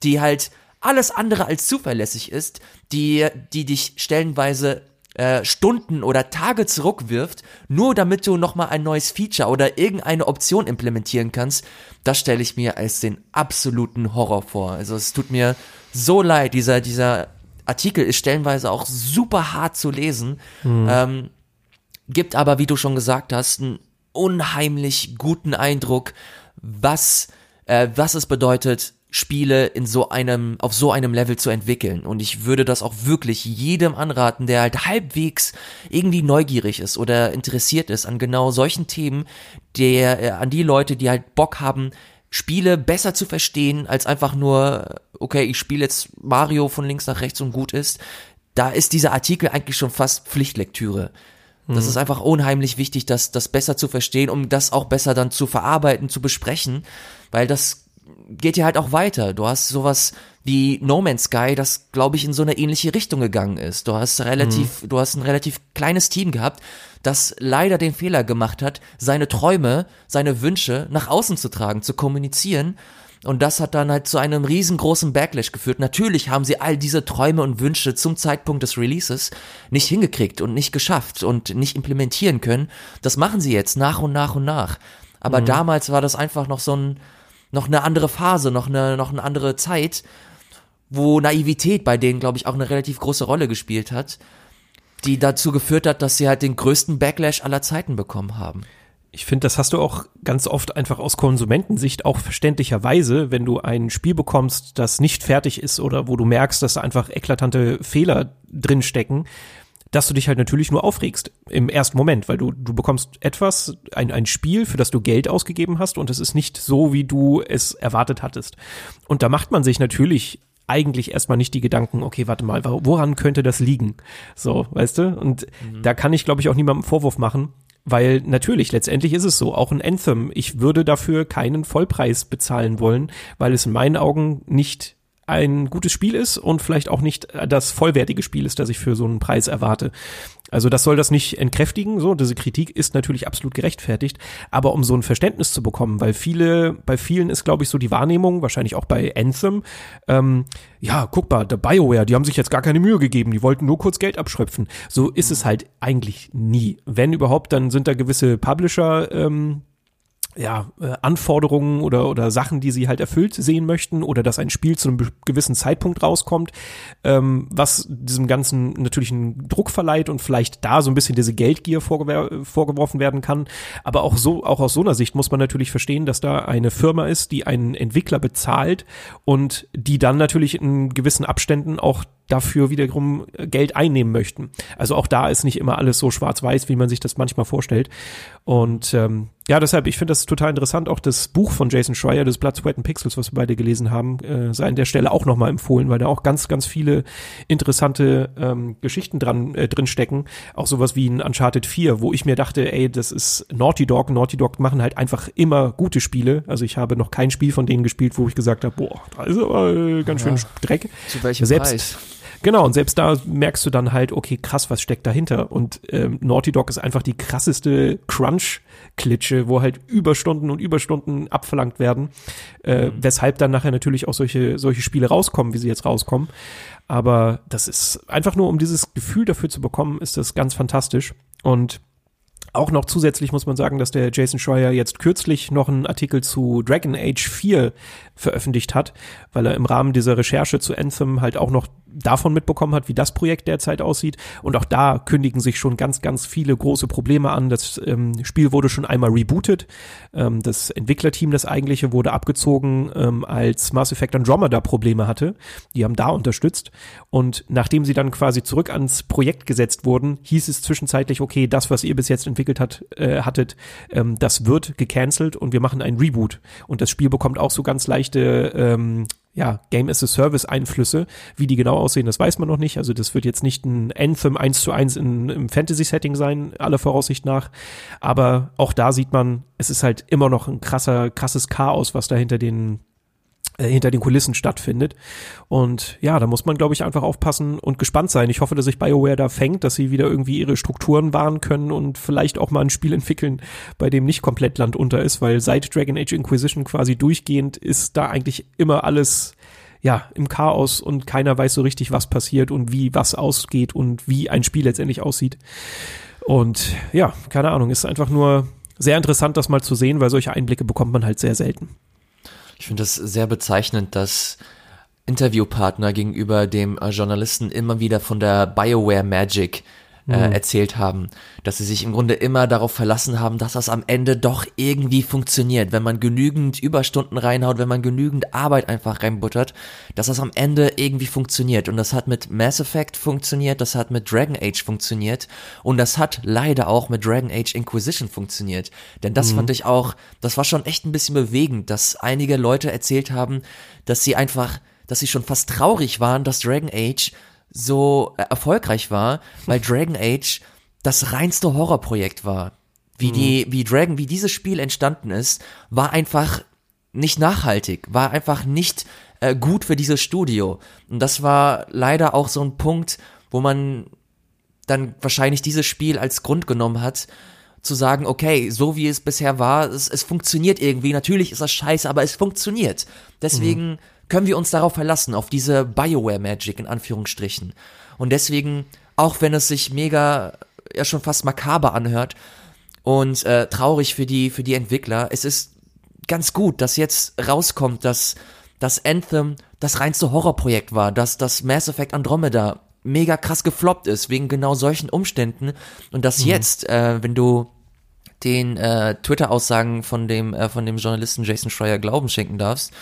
S2: die halt alles andere als zuverlässig ist, die, die dich stellenweise äh, Stunden oder Tage zurückwirft, nur damit du nochmal ein neues Feature oder irgendeine Option implementieren kannst, das stelle ich mir als den absoluten Horror vor. Also es tut mir so leid, dieser, dieser Artikel ist stellenweise auch super hart zu lesen, mhm. ähm, gibt aber, wie du schon gesagt hast, einen unheimlich guten Eindruck, was, äh, was es bedeutet, Spiele in so einem, auf so einem Level zu entwickeln. Und ich würde das auch wirklich jedem anraten, der halt halbwegs irgendwie neugierig ist oder interessiert ist an genau solchen Themen, der, äh, an die Leute, die halt Bock haben, Spiele besser zu verstehen, als einfach nur, okay, ich spiele jetzt Mario von links nach rechts und gut ist. Da ist dieser Artikel eigentlich schon fast Pflichtlektüre. Das mhm. ist einfach unheimlich wichtig, das, das besser zu verstehen, um das auch besser dann zu verarbeiten, zu besprechen, weil das geht ja halt auch weiter. Du hast sowas wie No Man's Sky, das glaube ich in so eine ähnliche Richtung gegangen ist. Du hast relativ, mhm. du hast ein relativ kleines Team gehabt, das leider den Fehler gemacht hat, seine Träume, seine Wünsche nach außen zu tragen, zu kommunizieren. Und das hat dann halt zu einem riesengroßen Backlash geführt. Natürlich haben sie all diese Träume und Wünsche zum Zeitpunkt des Releases nicht hingekriegt und nicht geschafft und nicht implementieren können. Das machen sie jetzt nach und nach und nach. Aber mhm. damals war das einfach noch so ein, noch eine andere Phase, noch eine, noch eine andere Zeit, wo Naivität bei denen, glaube ich, auch eine relativ große Rolle gespielt hat, die dazu geführt hat, dass sie halt den größten Backlash aller Zeiten bekommen haben.
S1: Ich finde, das hast du auch ganz oft einfach aus Konsumentensicht auch verständlicherweise, wenn du ein Spiel bekommst, das nicht fertig ist oder wo du merkst, dass da einfach eklatante Fehler drin stecken, dass du dich halt natürlich nur aufregst im ersten Moment, weil du, du bekommst etwas, ein, ein Spiel, für das du Geld ausgegeben hast und es ist nicht so, wie du es erwartet hattest. Und da macht man sich natürlich eigentlich erstmal nicht die Gedanken, okay, warte mal, woran könnte das liegen? So, weißt du? Und mhm. da kann ich, glaube ich, auch niemandem Vorwurf machen, weil natürlich, letztendlich ist es so, auch ein Anthem, ich würde dafür keinen Vollpreis bezahlen wollen, weil es in meinen Augen nicht ein gutes Spiel ist und vielleicht auch nicht das vollwertige Spiel ist, das ich für so einen Preis erwarte. Also das soll das nicht entkräftigen, so, diese Kritik ist natürlich absolut gerechtfertigt, aber um so ein Verständnis zu bekommen, weil viele, bei vielen ist, glaube ich, so die Wahrnehmung, wahrscheinlich auch bei Anthem, ähm, ja, guck mal, der BioWare, die haben sich jetzt gar keine Mühe gegeben, die wollten nur kurz Geld abschröpfen. So ist es halt eigentlich nie. Wenn überhaupt, dann sind da gewisse Publisher, ähm, ja, äh, Anforderungen oder, oder Sachen, die sie halt erfüllt sehen möchten oder dass ein Spiel zu einem gewissen Zeitpunkt rauskommt, ähm, was diesem Ganzen natürlich einen Druck verleiht und vielleicht da so ein bisschen diese Geldgier vorgewer vorgeworfen werden kann. Aber auch so, auch aus so einer Sicht muss man natürlich verstehen, dass da eine Firma ist, die einen Entwickler bezahlt und die dann natürlich in gewissen Abständen auch dafür wiederum Geld einnehmen möchten. Also auch da ist nicht immer alles so schwarz-weiß, wie man sich das manchmal vorstellt. Und ähm, ja, deshalb, ich finde das total interessant. Auch das Buch von Jason Schreier, das Blood, Sweat and Pixels, was wir beide gelesen haben, äh, sei an der Stelle auch nochmal empfohlen, weil da auch ganz, ganz viele interessante ähm, Geschichten dran äh, drin stecken. Auch sowas wie ein Uncharted 4, wo ich mir dachte, ey, das ist Naughty Dog. Naughty Dog machen halt einfach immer gute Spiele. Also ich habe noch kein Spiel von denen gespielt, wo ich gesagt habe, boah, da ist aber äh, ganz schön Dreck.
S2: Zu welchem
S1: Selbst,
S2: Preis?
S1: Genau, und selbst da merkst du dann halt, okay, krass, was steckt dahinter? Und ähm, Naughty Dog ist einfach die krasseste Crunch-Klitsche, wo halt Überstunden und Überstunden abverlangt werden, äh, mhm. weshalb dann nachher natürlich auch solche, solche Spiele rauskommen, wie sie jetzt rauskommen. Aber das ist einfach nur, um dieses Gefühl dafür zu bekommen, ist das ganz fantastisch. Und auch noch zusätzlich muss man sagen, dass der Jason Schreier jetzt kürzlich noch einen Artikel zu Dragon Age 4 veröffentlicht hat, weil er im Rahmen dieser Recherche zu Anthem halt auch noch davon mitbekommen hat, wie das Projekt derzeit aussieht. Und auch da kündigen sich schon ganz, ganz viele große Probleme an. Das ähm, Spiel wurde schon einmal rebootet. Ähm, das Entwicklerteam, das eigentliche, wurde abgezogen, ähm, als Mass Effect Andromeda Probleme hatte. Die haben da unterstützt. Und nachdem sie dann quasi zurück ans Projekt gesetzt wurden, hieß es zwischenzeitlich, okay, das, was ihr bis jetzt entwickelt hat, äh, hattet, ähm, das wird gecancelt und wir machen einen Reboot. Und das Spiel bekommt auch so ganz leichte ähm, ja, Game as a Service Einflüsse. Wie die genau aussehen, das weiß man noch nicht. Also das wird jetzt nicht ein Anthem 1 zu 1 in, im Fantasy-Setting sein, aller Voraussicht nach. Aber auch da sieht man, es ist halt immer noch ein krasser, krasses Chaos, was da hinter den hinter den Kulissen stattfindet. Und ja, da muss man, glaube ich, einfach aufpassen und gespannt sein. Ich hoffe, dass sich BioWare da fängt, dass sie wieder irgendwie ihre Strukturen wahren können und vielleicht auch mal ein Spiel entwickeln, bei dem nicht komplett Land unter ist, weil seit Dragon Age Inquisition quasi durchgehend ist da eigentlich immer alles ja, im Chaos und keiner weiß so richtig, was passiert und wie was ausgeht und wie ein Spiel letztendlich aussieht. Und ja, keine Ahnung, ist einfach nur sehr interessant, das mal zu sehen, weil solche Einblicke bekommt man halt sehr selten.
S2: Ich finde das sehr bezeichnend, dass Interviewpartner gegenüber dem äh, Journalisten immer wieder von der Bioware Magic äh, mhm. erzählt haben, dass sie sich im Grunde immer darauf verlassen haben, dass das am Ende doch irgendwie funktioniert, wenn man genügend Überstunden reinhaut, wenn man genügend Arbeit einfach reinbuttert, dass das am Ende irgendwie funktioniert. Und das hat mit Mass Effect funktioniert, das hat mit Dragon Age funktioniert und das hat leider auch mit Dragon Age Inquisition funktioniert. Denn das mhm. fand ich auch, das war schon echt ein bisschen bewegend, dass einige Leute erzählt haben, dass sie einfach, dass sie schon fast traurig waren, dass Dragon Age so erfolgreich war, weil Dragon Age das reinste Horrorprojekt war. Wie mhm. die, wie Dragon, wie dieses Spiel entstanden ist, war einfach nicht nachhaltig, war einfach nicht äh, gut für dieses Studio. Und das war leider auch so ein Punkt, wo man dann wahrscheinlich dieses Spiel als Grund genommen hat, zu sagen, okay, so wie es bisher war, es, es funktioniert irgendwie. Natürlich ist das scheiße, aber es funktioniert. Deswegen mhm können wir uns darauf verlassen, auf diese Bioware Magic in Anführungsstrichen. Und deswegen, auch wenn es sich mega, ja schon fast makaber anhört und äh, traurig für die, für die Entwickler, es ist ganz gut, dass jetzt rauskommt, dass das Anthem das reinste Horrorprojekt war, dass das Mass Effect Andromeda mega krass gefloppt ist, wegen genau solchen Umständen und dass mhm. jetzt, äh, wenn du den äh, Twitter-Aussagen von dem, äh, von dem Journalisten Jason Schreier Glauben schenken darfst,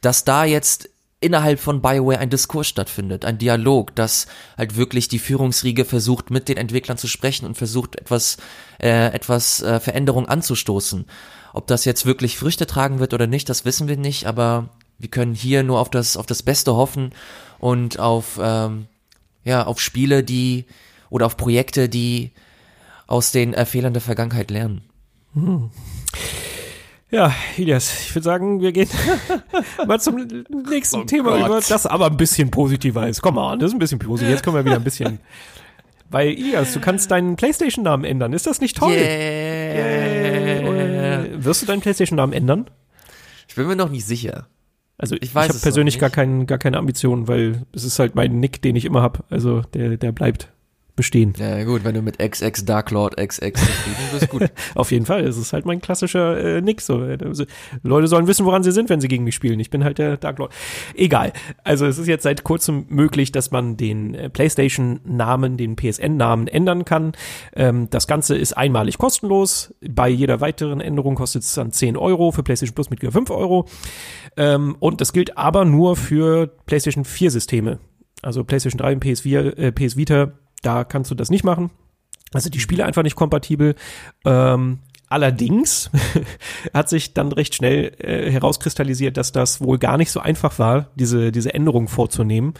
S2: dass da jetzt innerhalb von BioWare ein Diskurs stattfindet, ein Dialog, dass halt wirklich die Führungsriege versucht, mit den Entwicklern zu sprechen und versucht, etwas, äh, etwas äh, Veränderung anzustoßen. Ob das jetzt wirklich Früchte tragen wird oder nicht, das wissen wir nicht, aber wir können hier nur auf das, auf das Beste hoffen und auf, ähm, ja, auf Spiele, die oder auf Projekte, die aus den äh, Fehlern der Vergangenheit lernen. Hm.
S1: Ja, Ilias, ich würde sagen, wir gehen mal zum nächsten
S2: Oh
S1: Thema
S2: Gott.
S1: über, das aber ein bisschen positiver ist. Komm mal, das ist ein bisschen positiv. Jetzt kommen wir wieder ein bisschen. Weil, Ilias, du kannst deinen Playstation-Namen ändern. Ist das nicht toll?
S2: Yeah.
S1: Wirst du deinen Playstation-Namen ändern?
S2: Ich bin mir noch nicht sicher.
S1: Also
S2: Ich
S1: ich, ich habe persönlich gar, kein, gar keine Ambitionen, weil es ist halt mein Nick, den ich immer habe. Also der, der bleibt bestehen.
S2: Ja gut, wenn du mit XX Dark Lord XX zufrieden bist, gut.
S1: Auf jeden Fall. Es ist halt mein klassischer äh, Nick. So. Also, Leute sollen wissen, woran sie sind, wenn sie gegen mich spielen. Ich bin halt der Dark Lord. Egal. Also es ist jetzt seit kurzem möglich, dass man den äh, PlayStation-Namen, den PSN-Namen ändern kann. Ähm, das Ganze ist einmalig kostenlos. Bei jeder weiteren Änderung kostet es dann 10 Euro. Für PlayStation Plus Mitglieder 5 Euro. Ähm, und das gilt aber nur für PlayStation 4 Systeme. Also PlayStation 3 und PS4, äh, PS Vita, da kannst du das nicht machen. Also die Spiele einfach nicht kompatibel. Ähm, allerdings hat sich dann recht schnell äh, herauskristallisiert, dass das wohl gar nicht so einfach war, diese, diese Änderung vorzunehmen.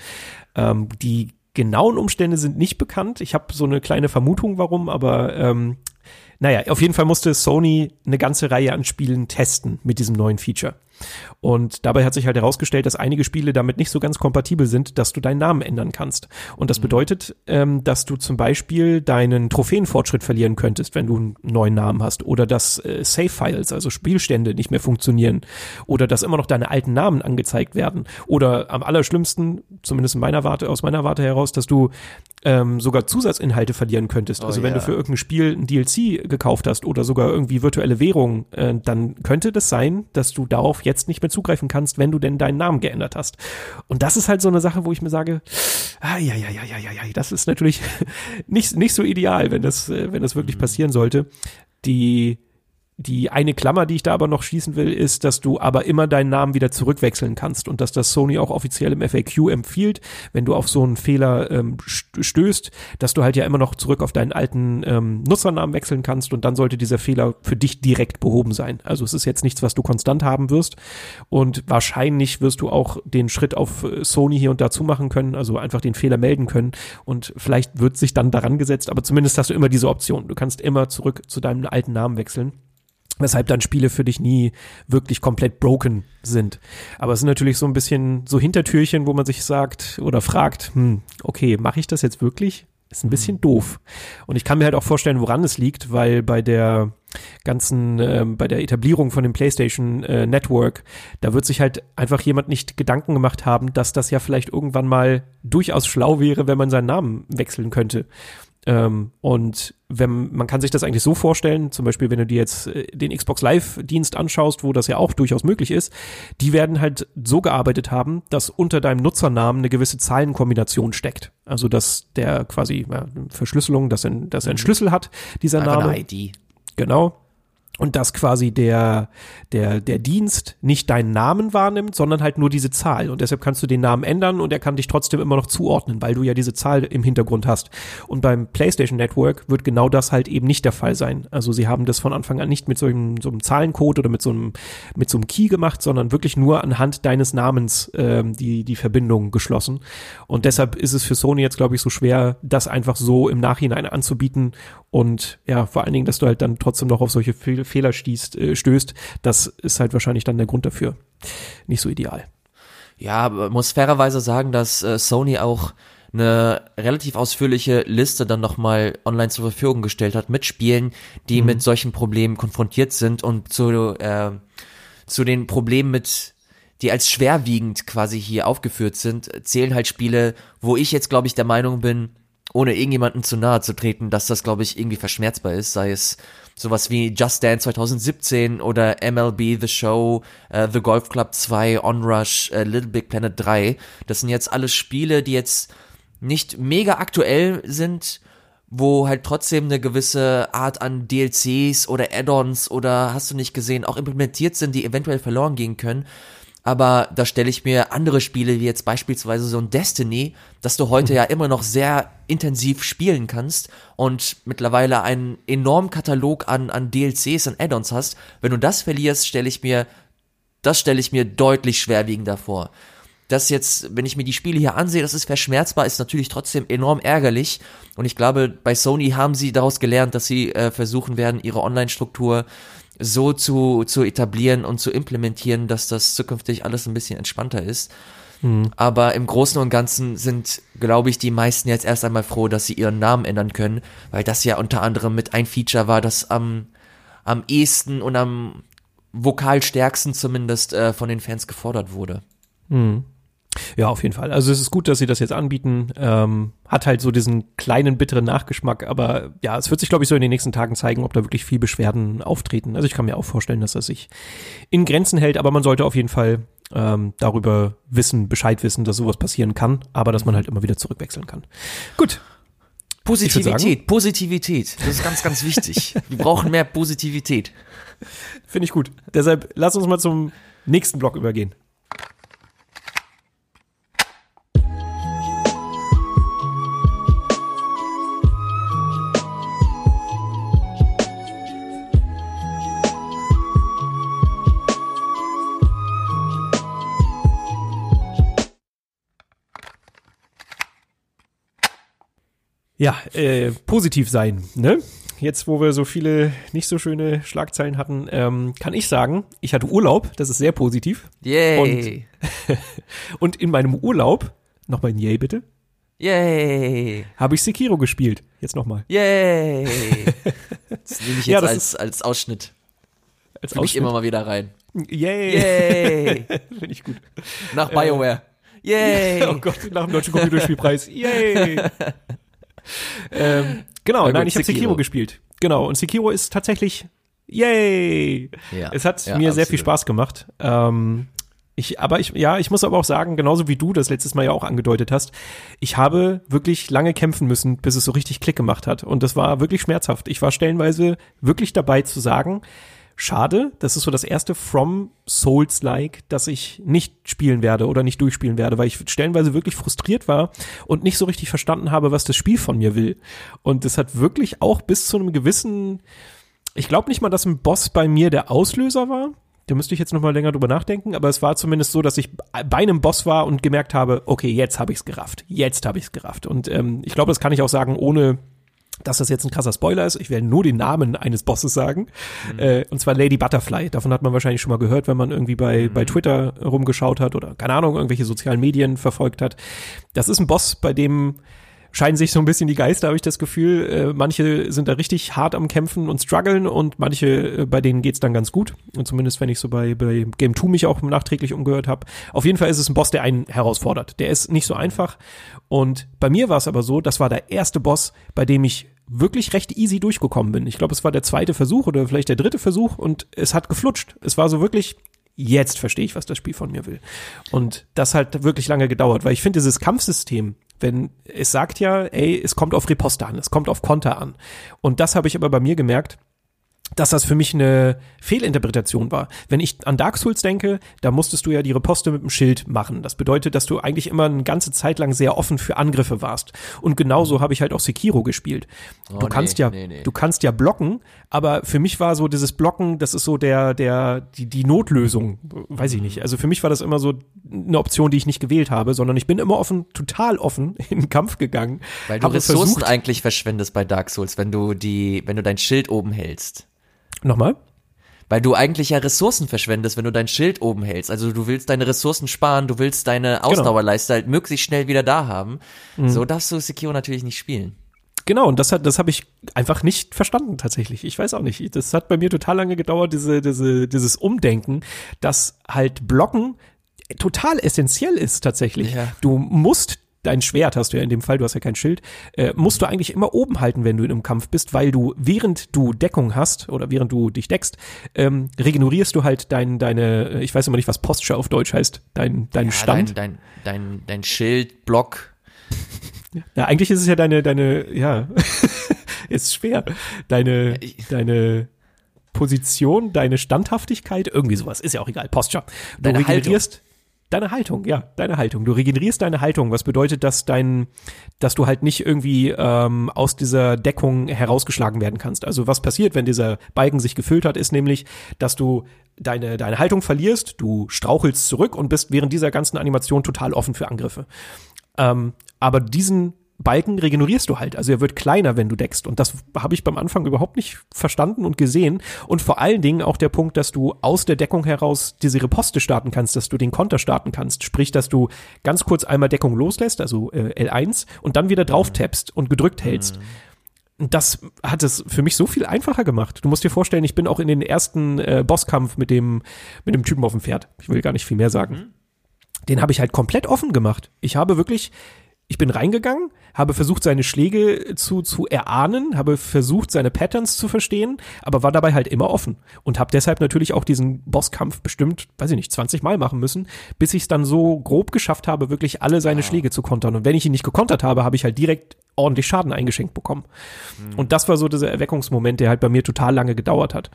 S1: Ähm, die genauen Umstände sind nicht bekannt. Ich habe so eine kleine Vermutung, warum, aber ähm, naja, auf jeden Fall musste Sony eine ganze Reihe an Spielen testen mit diesem neuen Feature. Und dabei hat sich halt herausgestellt, dass einige Spiele damit nicht so ganz kompatibel sind, dass du deinen Namen ändern kannst. Und das bedeutet, ähm, dass du zum Beispiel deinen Trophäenfortschritt verlieren könntest, wenn du einen neuen Namen hast. Oder dass äh, Save-Files, also Spielstände, nicht mehr funktionieren. Oder dass immer noch deine alten Namen angezeigt werden. Oder am allerschlimmsten, zumindest in meiner Warte, aus meiner Warte heraus, dass du ähm, sogar Zusatzinhalte verlieren könntest.
S2: Oh
S1: also wenn du für irgendein Spiel ein DLC gekauft hast oder sogar irgendwie virtuelle Währung, äh, dann könnte das sein, dass du darauf jetzt nicht mehr zugreifen kannst, wenn du denn deinen Namen geändert hast. Und das ist halt so eine Sache, wo ich mir sage, ah, ja, ja, ja, ja, ja, ja, das ist natürlich nicht, nicht so ideal, wenn das, äh, wenn das wirklich passieren sollte. Die die eine Klammer, die ich da aber noch schließen will, ist, dass du aber immer deinen Namen wieder zurückwechseln kannst und dass das Sony auch offiziell im FAQ empfiehlt, wenn du auf so einen Fehler ähm, st- stößt, dass du halt ja immer noch zurück auf deinen alten ähm, Nutzernamen wechseln kannst und dann sollte dieser Fehler für dich direkt behoben sein. Also es ist jetzt nichts, was du konstant haben wirst und wahrscheinlich wirst du auch den Schritt auf äh, Sony hier und da zumachen können, also einfach den Fehler melden können und vielleicht wird sich dann daran gesetzt, aber zumindest hast du immer diese Option. Du kannst immer zurück zu deinem alten Namen wechseln weshalb dann Spiele für dich nie wirklich komplett broken sind. Aber es sind natürlich so ein bisschen so Hintertürchen, wo man sich sagt oder fragt, hm, okay, mache ich das jetzt wirklich? Ist ein bisschen doof. Und ich kann mir halt auch vorstellen, woran es liegt, weil bei der ganzen, ähm, bei der Etablierung von dem PlayStation äh, Network, da wird sich halt einfach jemand nicht Gedanken gemacht haben, dass das ja vielleicht irgendwann mal durchaus schlau wäre, wenn man seinen Namen wechseln könnte. Ähm, und wenn, man kann sich das eigentlich so vorstellen, zum Beispiel, wenn du dir jetzt äh, den Xbox Live-Dienst anschaust, wo das ja auch durchaus möglich ist, die werden halt so gearbeitet haben, dass unter deinem Nutzernamen eine gewisse Zahlenkombination steckt. Also, dass der quasi ja, Verschlüsselung, dass er, dass er einen Schlüssel hat, dieser
S2: Einfach
S1: Name.
S2: eine ID.
S1: Genau. Und dass quasi der, der, der Dienst nicht deinen Namen wahrnimmt, sondern halt nur diese Zahl. Und deshalb kannst du den Namen ändern und er kann dich trotzdem immer noch zuordnen, weil du ja diese Zahl im Hintergrund hast. Und beim PlayStation Network wird genau das halt eben nicht der Fall sein. Also sie haben das von Anfang an nicht mit so einem, so einem Zahlencode oder mit so einem, mit so einem Key gemacht, sondern wirklich nur anhand deines Namens ähm, die, die Verbindung geschlossen. Und deshalb ist es für Sony jetzt, glaube ich, so schwer, das einfach so im Nachhinein anzubieten. Und ja, vor allen Dingen, dass du halt dann trotzdem noch auf solche Fehler stießt, äh, stößt, das ist halt wahrscheinlich dann der Grund dafür. Nicht so ideal.
S2: Ja, muss fairerweise sagen, dass äh, Sony auch eine relativ ausführliche Liste dann nochmal online zur Verfügung gestellt hat mit Spielen, die mit solchen Problemen konfrontiert sind und zu, äh, zu den Problemen mit die als schwerwiegend quasi hier aufgeführt sind, zählen halt Spiele, wo ich jetzt, glaube ich, der Meinung bin, ohne irgendjemanden zu nahe zu treten, dass das, glaube ich, irgendwie verschmerzbar ist, sei es sowas wie Just Dance 2017 oder MLB The Show, äh, The Golf Club 2, Onrush, äh, Little Big Planet 3. Das sind jetzt alles Spiele, die jetzt nicht mega aktuell sind, wo halt trotzdem eine gewisse Art an DLCs oder Add-ons oder hast du nicht gesehen, auch implementiert sind, die eventuell verloren gehen können. Aber da stelle ich mir andere Spiele wie jetzt beispielsweise so ein Destiny, dass du heute ja immer noch sehr intensiv spielen kannst und mittlerweile einen enormen Katalog an, an DLCs und Add-ons hast. Wenn du das verlierst, stelle ich mir, das stelle ich mir deutlich schwerwiegender vor. Das jetzt, wenn ich mir die Spiele hier ansehe, das ist verschmerzbar, ist natürlich trotzdem enorm ärgerlich. Und ich glaube, bei Sony haben sie daraus gelernt, dass sie äh, versuchen werden, ihre Online-Struktur so zu, zu etablieren und zu implementieren, dass das zukünftig alles ein bisschen entspannter ist. Mhm. Aber im Großen und Ganzen sind, glaube ich, die meisten jetzt erst einmal froh, dass sie ihren Namen ändern können, weil das ja unter anderem mit ein Feature war, das am, am ehesten und am vokalstärksten zumindest äh, von den Fans gefordert wurde.
S1: Mhm. Ja, auf jeden Fall. Also es ist gut, dass sie das jetzt anbieten. Ähm, hat halt so diesen kleinen bitteren Nachgeschmack, aber ja, es wird sich, glaube ich, so in den nächsten Tagen zeigen, ob da wirklich viel Beschwerden auftreten. Also ich kann mir auch vorstellen, dass das sich in Grenzen hält, aber man sollte auf jeden Fall ähm, darüber wissen, Bescheid wissen, dass sowas passieren kann, aber dass man halt immer wieder zurückwechseln kann. Gut.
S2: Positivität, Positivität. Das ist ganz, ganz wichtig. Wir brauchen mehr Positivität.
S1: Finde ich gut. Deshalb lass uns mal zum nächsten Block übergehen. Ja, äh, positiv sein, ne? Jetzt, wo wir so viele nicht so schöne Schlagzeilen hatten, ähm, kann ich sagen, ich hatte Urlaub, das ist sehr positiv.
S2: Yay!
S1: Und, und in meinem Urlaub, nochmal ein Yay bitte.
S2: Yay!
S1: Habe ich Sekiro gespielt. Jetzt nochmal.
S2: Yay! Das nehme ich jetzt ja, als, als Ausschnitt. Als Fühl Ausschnitt. ich immer mal wieder rein.
S1: Yay!
S2: Yay!
S1: Finde ich gut.
S2: Nach BioWare. Äh, Yay!
S1: Oh Gott, nach dem Deutschen Computerspielpreis. Yay! Ähm, genau, gut, nein, ich habe Sekiro gespielt. Genau, und Sekiro ist tatsächlich, yay! Ja, es hat ja, mir absolut. sehr viel Spaß gemacht. Ähm, ich, aber ich, ja, ich muss aber auch sagen, genauso wie du das letztes Mal ja auch angedeutet hast, ich habe wirklich lange kämpfen müssen, bis es so richtig Klick gemacht hat. Und das war wirklich schmerzhaft. Ich war stellenweise wirklich dabei zu sagen, schade. Das ist so das erste From Souls-like, das ich nicht spielen werde oder nicht durchspielen werde, weil ich stellenweise wirklich frustriert war und nicht so richtig verstanden habe, was das Spiel von mir will. Und das hat wirklich auch bis zu einem gewissen, ich glaube nicht mal, dass ein Boss bei mir der Auslöser war. Da müsste ich jetzt noch mal länger drüber nachdenken, aber es war zumindest so, dass ich bei einem Boss war und gemerkt habe, okay, jetzt habe ich es gerafft, jetzt habe ich es gerafft. Und ähm, ich glaube, das kann ich auch sagen, ohne dass das jetzt ein krasser Spoiler ist. Ich werde nur den Namen eines Bosses sagen. Mhm. Äh, und zwar Lady Butterfly. Davon hat man wahrscheinlich schon mal gehört, wenn man irgendwie bei, mhm. bei Twitter rumgeschaut hat oder keine Ahnung, irgendwelche sozialen Medien verfolgt hat. Das ist ein Boss, bei dem scheinen sich so ein bisschen die Geister, habe ich das Gefühl. Äh, manche sind da richtig hart am Kämpfen und strugglen und manche, äh, bei denen geht's dann ganz gut. Und zumindest, wenn ich so bei, bei Game 2 mich auch nachträglich umgehört habe. Auf jeden Fall ist es ein Boss, der einen herausfordert. Der ist nicht so einfach. Und bei mir war es aber so, das war der erste Boss, bei dem ich wirklich recht easy durchgekommen bin. Ich glaube, es war der zweite Versuch oder vielleicht der dritte Versuch und es hat geflutscht. Es war so wirklich, jetzt verstehe ich, was das Spiel von mir will. Und das hat wirklich lange gedauert, weil ich finde dieses Kampfsystem, wenn es sagt ja, ey, es kommt auf Riposte an, es kommt auf Konter an. Und das habe ich aber bei mir gemerkt, dass das für mich eine Fehlinterpretation war. Wenn ich an Dark Souls denke, da musstest du ja die Reposte mit dem Schild machen. Das bedeutet, dass du eigentlich immer eine ganze Zeit lang sehr offen für Angriffe warst. Und genauso habe ich halt auch Sekiro gespielt. Oh, du kannst nee, ja, nee, nee. du kannst ja blocken, aber für mich war so dieses Blocken, das ist so der, der, die, die Notlösung. Weiß ich nicht. Also für mich war das immer so eine Option, die ich nicht gewählt habe, sondern ich bin immer offen, total offen in den Kampf gegangen.
S2: Weil du Ressourcen versucht, eigentlich verschwendest bei Dark Souls, wenn du die, wenn du dein Schild oben hältst.
S1: Nochmal?
S2: Weil du eigentlich ja Ressourcen verschwendest, wenn du dein Schild oben hältst. Also du willst deine Ressourcen sparen, du willst deine genau. Ausdauerleiste genau. halt möglichst schnell wieder da haben. Mhm. So darfst du Sekiro natürlich nicht spielen.
S1: Genau, und das hat, das habe ich einfach nicht verstanden tatsächlich. Ich weiß auch nicht. Das hat bei mir total lange gedauert, diese, diese, dieses Umdenken, dass halt Blocken total essentiell ist tatsächlich. Ja. Du musst dein Schwert hast du ja in dem Fall, du hast ja kein Schild, äh, musst du eigentlich immer oben halten, wenn du in einem Kampf bist, weil du, während du Deckung hast oder während du dich deckst, ähm, regenerierst du halt dein, deine, ich weiß immer nicht, was Posture auf Deutsch heißt, dein, dein ja, Stand.
S2: Dein, dein, dein, dein Schild, Block.
S1: Ja, eigentlich ist es ja deine, deine, ja, ist schwer. Deine, deine Position, deine Standhaftigkeit, irgendwie sowas, ist ja auch egal, Posture. Du deine regenerierst. Haltung Deine Haltung, ja, deine Haltung. Du regenerierst deine Haltung, was bedeutet, dass dein, dass du halt nicht irgendwie ähm, aus dieser Deckung herausgeschlagen werden kannst. Also was passiert, wenn dieser Balken sich gefüllt hat, ist nämlich, dass du deine, deine Haltung verlierst, du strauchelst zurück und bist während dieser ganzen Animation total offen für Angriffe. Ähm, aber diesen Balken regenerierst du halt. Also er wird kleiner, wenn du deckst. Und das habe ich beim Anfang überhaupt nicht verstanden und gesehen. Und vor allen Dingen auch der Punkt, dass du aus der Deckung heraus diese Riposte starten kannst, dass du den Konter starten kannst. Sprich, dass du ganz kurz einmal Deckung loslässt, also äh, L1, und dann wieder drauf tappst und gedrückt hältst. Mhm. Das hat es für mich so viel einfacher gemacht. Du musst dir vorstellen, ich bin auch in den ersten äh, Bosskampf mit dem, mit dem Typen auf dem Pferd. Ich will gar nicht viel mehr sagen. Mhm. Den habe ich halt komplett offen gemacht. Ich habe wirklich ich bin reingegangen, habe versucht, seine Schläge zu, zu erahnen, habe versucht, seine Patterns zu verstehen, aber war dabei halt immer offen und habe deshalb natürlich auch diesen Bosskampf bestimmt, weiß ich nicht, 20 Mal machen müssen, bis ich es dann so grob geschafft habe, wirklich alle seine Schläge zu kontern. Und wenn ich ihn nicht gekontert habe, habe ich halt direkt ordentlich Schaden eingeschenkt bekommen. Mhm. Und das war so dieser Erweckungsmoment, der halt bei mir total lange gedauert hat.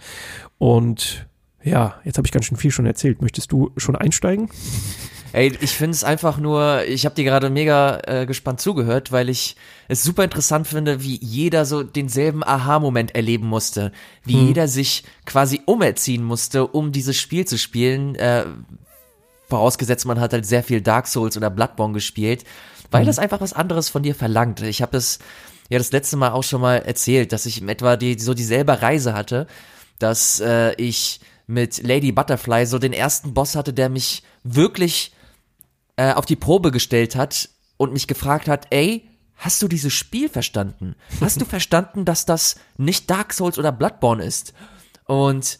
S1: Und ja, jetzt habe ich ganz schön viel schon erzählt. Möchtest du schon einsteigen?
S2: Ey, ich finde es einfach nur, ich habe dir gerade mega äh, gespannt zugehört, weil ich es super interessant finde, wie jeder so denselben Aha-Moment erleben musste. Wie hm. jeder sich quasi umerziehen musste, um dieses Spiel zu spielen. Äh, vorausgesetzt, man hat halt sehr viel Dark Souls oder Bloodborne gespielt, weil hm. das einfach was anderes von dir verlangt. Ich habe das ja das letzte Mal auch schon mal erzählt, dass ich etwa die, so dieselbe Reise hatte, dass äh, ich mit Lady Butterfly so den ersten Boss hatte, der mich wirklich äh, auf die Probe gestellt hat und mich gefragt hat, ey, hast du dieses Spiel verstanden? Hast du verstanden, dass das nicht Dark Souls oder Bloodborne ist? Und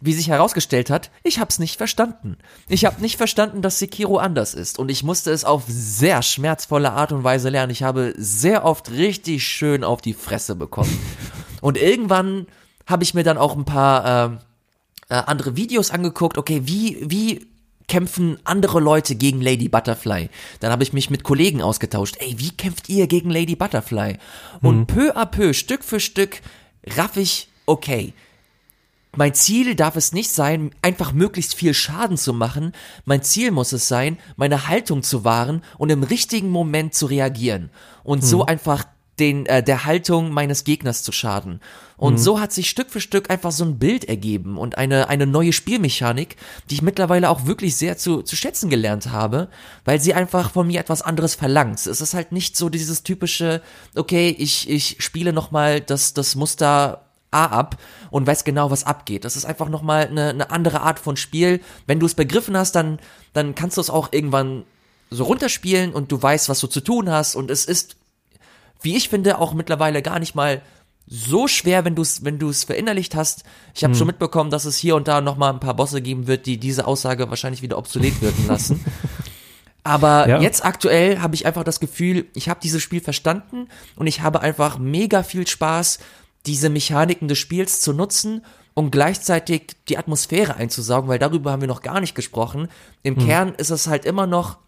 S2: wie sich herausgestellt hat, ich hab's nicht verstanden. Ich hab nicht verstanden, dass Sekiro anders ist und ich musste es auf sehr schmerzvolle Art und Weise lernen. Ich habe sehr oft richtig schön auf die Fresse bekommen. Und irgendwann habe ich mir dann auch ein paar äh, äh, andere Videos angeguckt. Okay, wie wie kämpfen andere Leute gegen Lady Butterfly. Dann habe ich mich mit Kollegen ausgetauscht. Ey, wie kämpft ihr gegen Lady Butterfly? Und mhm. peu à peu, Stück für Stück, raff ich, okay, mein Ziel darf es nicht sein, einfach möglichst viel Schaden zu machen. Mein Ziel muss es sein, meine Haltung zu wahren und im richtigen Moment zu reagieren. Und mhm. so einfach den, äh, der Haltung meines Gegners zu schaden. Und mhm. so hat sich Stück für Stück einfach so ein Bild ergeben und eine, eine neue Spielmechanik, die ich mittlerweile auch wirklich sehr zu, zu schätzen gelernt habe, weil sie einfach von mir etwas anderes verlangt. Es ist halt nicht so dieses typische, okay, ich, ich spiele nochmal das, das Muster A ab und weiß genau, was abgeht. Das ist einfach nochmal eine, eine andere Art von Spiel. Wenn du es begriffen hast, dann, dann kannst du es auch irgendwann so runterspielen und du weißt, was du zu tun hast und es ist wie ich finde, auch mittlerweile gar nicht mal so schwer, wenn du es wenn du es verinnerlicht hast. Ich habe hm. schon mitbekommen, dass es hier und da noch mal ein paar Bosse geben wird, die diese Aussage wahrscheinlich wieder obsolet wirken lassen. Aber ja. jetzt aktuell habe ich einfach das Gefühl, ich habe dieses Spiel verstanden und ich habe einfach mega viel Spaß, diese Mechaniken des Spiels zu nutzen und gleichzeitig die Atmosphäre einzusaugen, weil darüber haben wir noch gar nicht gesprochen. Im hm. Kern ist es halt immer noch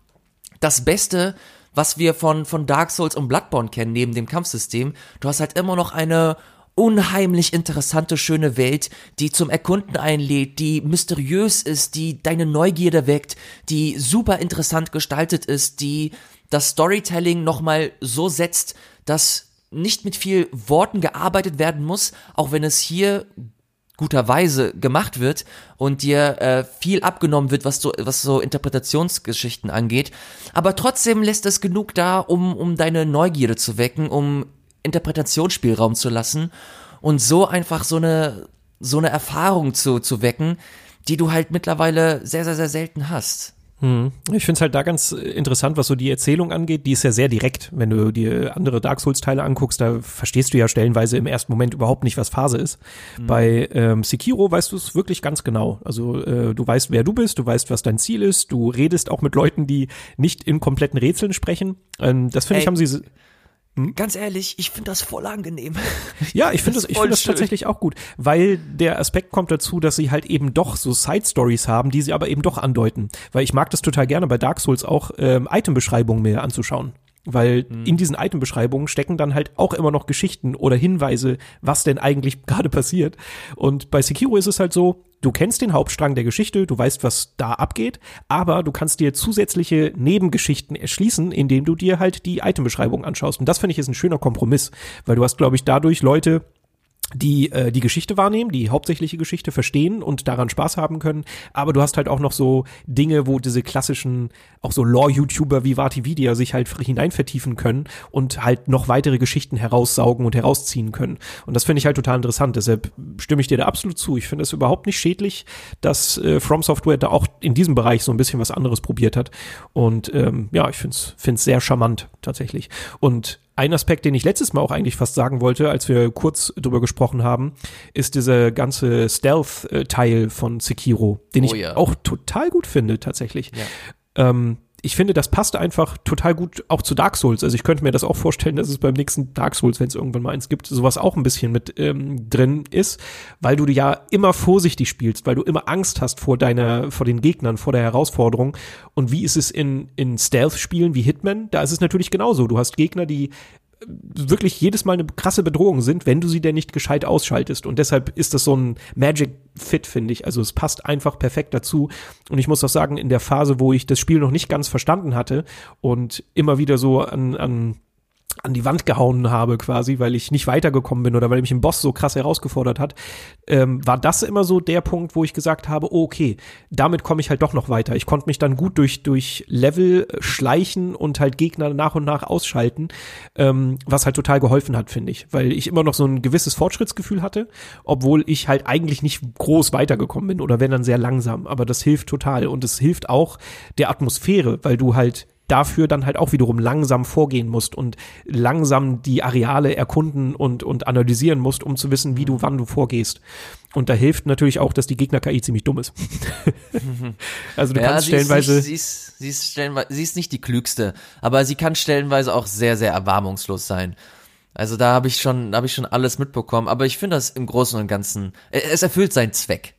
S2: das Beste, was wir von, von Dark Souls und Bloodborne kennen, neben dem Kampfsystem. Du hast halt immer noch eine unheimlich interessante, schöne Welt, die zum Erkunden einlädt, die mysteriös ist, die deine Neugierde weckt, die super interessant gestaltet ist, die das Storytelling nochmal so setzt, dass nicht mit viel Worten gearbeitet werden muss, auch wenn es hier guterweise gemacht wird und dir äh, viel abgenommen wird, was so, was so Interpretationsgeschichten angeht. Aber trotzdem lässt es genug da, um, um deine Neugierde zu wecken, um Interpretationsspielraum zu lassen und so einfach so eine, so eine Erfahrung zu, zu wecken, die du halt mittlerweile sehr, sehr, sehr selten hast.
S1: Hm. Ich finde es halt da ganz interessant, was so die Erzählung angeht. Die ist ja sehr direkt. Wenn du dir andere Dark Souls-Teile anguckst, da verstehst du ja stellenweise im ersten Moment überhaupt nicht, was Phase ist. Mhm. Bei ähm, Sekiro weißt du es wirklich ganz genau. Also äh, du weißt, wer du bist, du weißt, was dein Ziel ist, du redest auch mit Leuten, die nicht in kompletten Rätseln sprechen. Ähm, das finde ich, haben sie
S2: hm? Ganz ehrlich, ich finde das voll angenehm.
S1: Ja, ich finde das, das, ich finde das tatsächlich auch gut, weil der Aspekt kommt dazu, dass sie halt eben doch so Side Stories haben, die sie aber eben doch andeuten. Weil ich mag das total gerne bei Dark Souls auch ähm, Itembeschreibungen mehr anzuschauen. Weil mhm. in diesen Itembeschreibungen stecken dann halt auch immer noch Geschichten oder Hinweise, was denn eigentlich gerade passiert. Und bei Sekiro ist es halt so, du kennst den Hauptstrang der Geschichte, du weißt, was da abgeht, aber du kannst dir zusätzliche Nebengeschichten erschließen, indem du dir halt die Itembeschreibung anschaust. Und das finde ich ist ein schöner Kompromiss, weil du hast, glaube ich, dadurch Leute, die äh, die Geschichte wahrnehmen, die hauptsächliche Geschichte verstehen und daran Spaß haben können. Aber du hast halt auch noch so Dinge, wo diese klassischen, auch so Lore-YouTuber wie Vatividia sich halt hinein vertiefen können und halt noch weitere Geschichten heraussaugen und herausziehen können. Und das finde ich halt total interessant. Deshalb stimme ich dir da absolut zu. Ich finde es überhaupt nicht schädlich, dass äh, From Software da auch in diesem Bereich so ein bisschen was anderes probiert hat. Und ähm, ja, ich finde es sehr charmant tatsächlich. Und ein Aspekt, den ich letztes Mal auch eigentlich fast sagen wollte, als wir kurz drüber gesprochen haben, ist dieser ganze Stealth-Teil von Sekiro, den oh, ich ja. auch total gut finde, tatsächlich. Ja. Ähm, ich finde, das passt einfach total gut auch zu Dark Souls. Also ich könnte mir das auch vorstellen, dass es beim nächsten Dark Souls, wenn es irgendwann mal eins gibt, sowas auch ein bisschen mit ähm, drin ist, weil du ja immer vorsichtig spielst, weil du immer Angst hast vor deiner, vor den Gegnern, vor der Herausforderung. Und wie ist es in, in Stealth-Spielen wie Hitman? Da ist es natürlich genauso. Du hast Gegner, die wirklich jedes Mal eine krasse Bedrohung sind, wenn du sie denn nicht gescheit ausschaltest. Und deshalb ist das so ein Magic Fit, finde ich. Also es passt einfach perfekt dazu. Und ich muss auch sagen, in der Phase, wo ich das Spiel noch nicht ganz verstanden hatte und immer wieder so an, an an die Wand gehauen habe quasi, weil ich nicht weitergekommen bin oder weil mich ein Boss so krass herausgefordert hat, ähm, war das immer so der Punkt, wo ich gesagt habe, oh, okay, damit komme ich halt doch noch weiter. Ich konnte mich dann gut durch durch Level schleichen und halt Gegner nach und nach ausschalten, ähm, was halt total geholfen hat, finde ich, weil ich immer noch so ein gewisses Fortschrittsgefühl hatte, obwohl ich halt eigentlich nicht groß weitergekommen bin oder wenn dann sehr langsam. Aber das hilft total und es hilft auch der Atmosphäre, weil du halt dafür dann halt auch wiederum langsam vorgehen musst und langsam die Areale erkunden und, und analysieren musst, um zu wissen, wie du wann du vorgehst. Und da hilft natürlich auch, dass die Gegner-KI ziemlich dumm ist. also du ja, kannst sie stellenweise.
S2: Ist nicht, sie, ist, sie, ist stellenweise, sie ist nicht die klügste, aber sie kann stellenweise auch sehr, sehr erbarmungslos sein. Also da habe ich schon, habe ich schon alles mitbekommen. Aber ich finde das im Großen und Ganzen, es erfüllt seinen Zweck.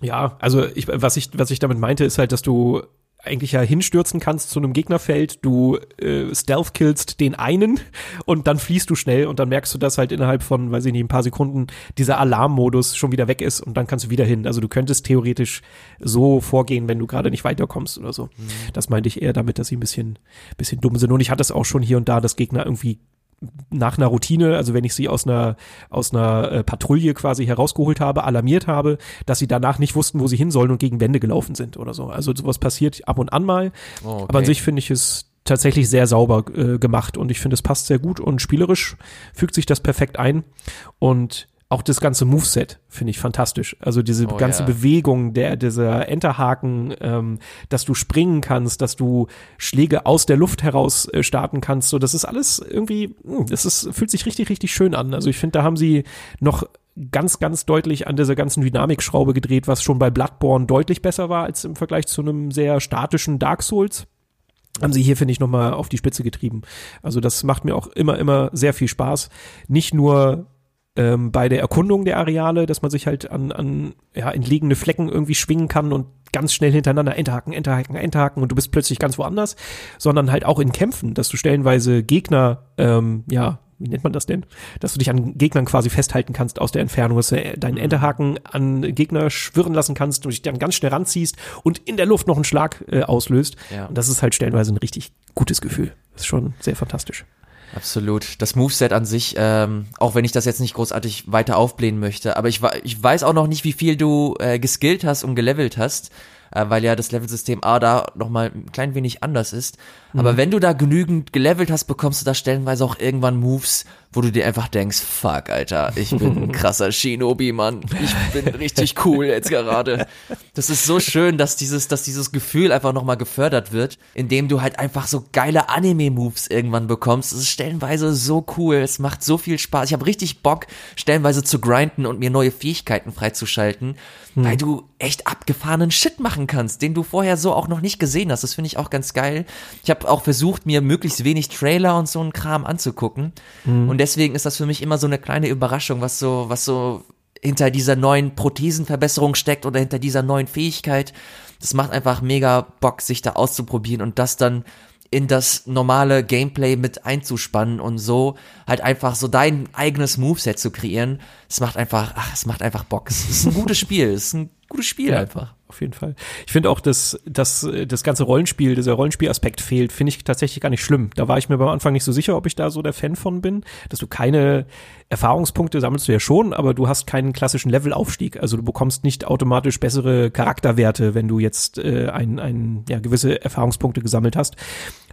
S1: Ja, also ich, was ich, was ich damit meinte, ist halt, dass du eigentlich ja hinstürzen kannst zu einem Gegnerfeld, du äh, stealth killst den einen und dann fließt du schnell und dann merkst du, dass halt innerhalb von, weiß ich nicht, ein paar Sekunden dieser Alarmmodus schon wieder weg ist und dann kannst du wieder hin. Also du könntest theoretisch so vorgehen, wenn du gerade nicht weiterkommst oder so. Mhm. Das meinte ich eher damit, dass sie ein bisschen, bisschen dumm sind. Und ich hatte es auch schon hier und da, dass Gegner irgendwie nach einer Routine, also wenn ich sie aus einer aus einer äh, Patrouille quasi herausgeholt habe, alarmiert habe, dass sie danach nicht wussten, wo sie hin sollen und gegen Wände gelaufen sind oder so. Also sowas passiert ab und an mal. Oh, okay. Aber an sich finde ich es tatsächlich sehr sauber äh, gemacht und ich finde es passt sehr gut und spielerisch fügt sich das perfekt ein und auch das ganze Moveset finde ich fantastisch. Also diese oh, ganze ja. Bewegung, der dieser Enterhaken, ähm, dass du springen kannst, dass du Schläge aus der Luft heraus äh, starten kannst. So, das ist alles irgendwie, hm, das ist, fühlt sich richtig, richtig schön an. Also ich finde, da haben sie noch ganz, ganz deutlich an dieser ganzen Dynamikschraube gedreht, was schon bei Bloodborne deutlich besser war als im Vergleich zu einem sehr statischen Dark Souls haben sie hier, finde ich, nochmal auf die Spitze getrieben. Also das macht mir auch immer, immer sehr viel Spaß. Nicht nur ähm, bei der Erkundung der Areale, dass man sich halt an, an ja, entlegene Flecken irgendwie schwingen kann und ganz schnell hintereinander enthaken, enthaken, enthaken und du bist plötzlich ganz woanders, sondern halt auch in Kämpfen, dass du stellenweise Gegner, ähm, ja, wie nennt man das denn? Dass du dich an Gegnern quasi festhalten kannst aus der Entfernung, dass du deinen Enterhaken an Gegner schwirren lassen kannst und dich dann ganz schnell ranziehst und in der Luft noch einen Schlag äh, auslöst. Ja. Und das ist halt stellenweise ein richtig gutes Gefühl. Das ist schon sehr fantastisch.
S2: Absolut. Das Moveset an sich, ähm, auch wenn ich das jetzt nicht großartig weiter aufblähen möchte, aber ich, ich weiß auch noch nicht, wie viel du äh, geskillt hast und gelevelt hast, äh, weil ja das Levelsystem A da nochmal ein klein wenig anders ist. Mhm. Aber wenn du da genügend gelevelt hast, bekommst du da stellenweise auch irgendwann Moves, wo du dir einfach denkst, fuck, Alter, ich bin ein krasser Shinobi, Mann. Ich bin richtig cool jetzt gerade. Das ist so schön, dass dieses, dass dieses Gefühl einfach nochmal gefördert wird, indem du halt einfach so geile Anime-Moves irgendwann bekommst. Das ist stellenweise so cool. Es macht so viel Spaß. Ich habe richtig Bock, stellenweise zu grinden und mir neue Fähigkeiten freizuschalten, hm. weil du echt abgefahrenen Shit machen kannst, den du vorher so auch noch nicht gesehen hast. Das finde ich auch ganz geil. Ich habe auch versucht, mir möglichst wenig Trailer und so einen Kram anzugucken. Hm. Und deswegen ist das für mich immer so eine kleine Überraschung, was so, was so hinter dieser neuen Prothesenverbesserung steckt oder hinter dieser neuen Fähigkeit. Das macht einfach mega Bock, sich da auszuprobieren und das dann in das normale Gameplay mit einzuspannen und so halt einfach so dein eigenes Moveset zu kreieren. Es macht einfach, ach, es macht einfach Bock. Es ist ein gutes Spiel. Es ist ein gutes Spiel ja, einfach.
S1: Auf jeden Fall. Ich finde auch, dass, dass das ganze Rollenspiel, dieser Rollenspielaspekt fehlt, finde ich tatsächlich gar nicht schlimm. Da war ich mir beim Anfang nicht so sicher, ob ich da so der Fan von bin, dass du keine Erfahrungspunkte sammelst du ja schon, aber du hast keinen klassischen Levelaufstieg. Also du bekommst nicht automatisch bessere Charakterwerte, wenn du jetzt äh, ein, ein, ja, gewisse Erfahrungspunkte gesammelt hast,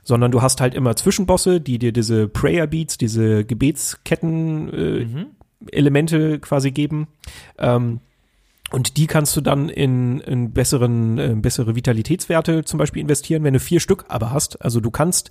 S1: sondern du hast halt immer Zwischenbosse, die dir diese Prayer Beats, diese Gebetsketten äh, mhm. Elemente quasi geben. Ähm, und die kannst du dann in, in besseren, äh, bessere Vitalitätswerte zum Beispiel investieren, wenn du vier Stück aber hast. Also du kannst,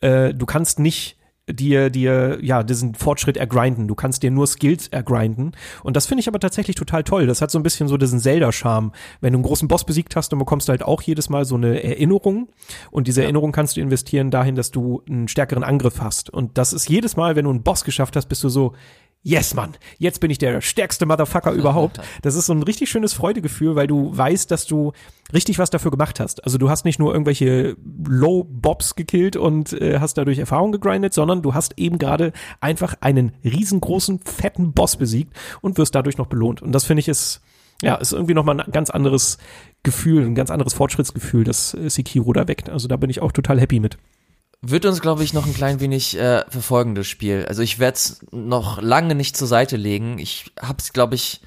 S1: äh, du kannst nicht dir, dir, ja, diesen Fortschritt ergrinden. Du kannst dir nur Skills ergrinden. Und das finde ich aber tatsächlich total toll. Das hat so ein bisschen so diesen Zelda-Charme. Wenn du einen großen Boss besiegt hast, dann bekommst du halt auch jedes Mal so eine Erinnerung. Und diese ja. Erinnerung kannst du investieren dahin, dass du einen stärkeren Angriff hast. Und das ist jedes Mal, wenn du einen Boss geschafft hast, bist du so, yes, Mann, jetzt bin ich der stärkste Motherfucker überhaupt. Das ist so ein richtig schönes Freudegefühl, weil du weißt, dass du richtig was dafür gemacht hast. Also du hast nicht nur irgendwelche Low-Bobs gekillt und äh, hast dadurch Erfahrung gegrindet, sondern du hast eben gerade einfach einen riesengroßen, fetten Boss besiegt und wirst dadurch noch belohnt. Und das finde ich ist, ja, ist irgendwie nochmal ein ganz anderes Gefühl, ein ganz anderes Fortschrittsgefühl, das äh, Sekiro da weckt. Also da bin ich auch total happy mit
S2: wird uns, glaube ich, noch ein klein wenig äh, verfolgen, das Spiel. Also ich werde es noch lange nicht zur Seite legen. Ich hab's, glaube ich,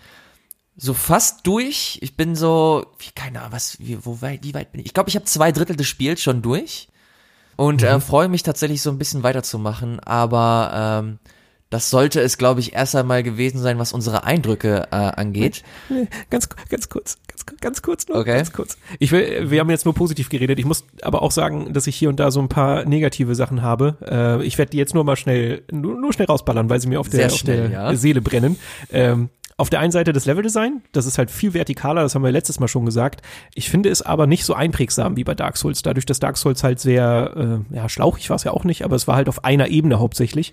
S2: so fast durch. Ich bin so, wie, keine Ahnung, was, wie, wo weit, wie weit bin ich? Ich glaube, ich habe zwei Drittel des Spiels schon durch und äh, mhm. äh, freue mich tatsächlich so ein bisschen weiterzumachen. Aber ähm, das sollte es, glaube ich, erst einmal gewesen sein, was unsere Eindrücke äh, angeht.
S1: Ganz, ganz kurz, ganz, ganz kurz nur, okay. ganz kurz. Ich will, wir haben jetzt nur positiv geredet. Ich muss aber auch sagen, dass ich hier und da so ein paar negative Sachen habe. Äh, ich werde die jetzt nur mal schnell, nur, nur schnell rausballern, weil sie mir auf der, schnell, auf der ja. Seele brennen. Ähm, auf der einen Seite das Leveldesign, das ist halt viel vertikaler, das haben wir letztes Mal schon gesagt. Ich finde es aber nicht so einprägsam wie bei Dark Souls, dadurch, dass Dark Souls halt sehr, äh, ja, schlauchig war es ja auch nicht, aber es war halt auf einer Ebene hauptsächlich.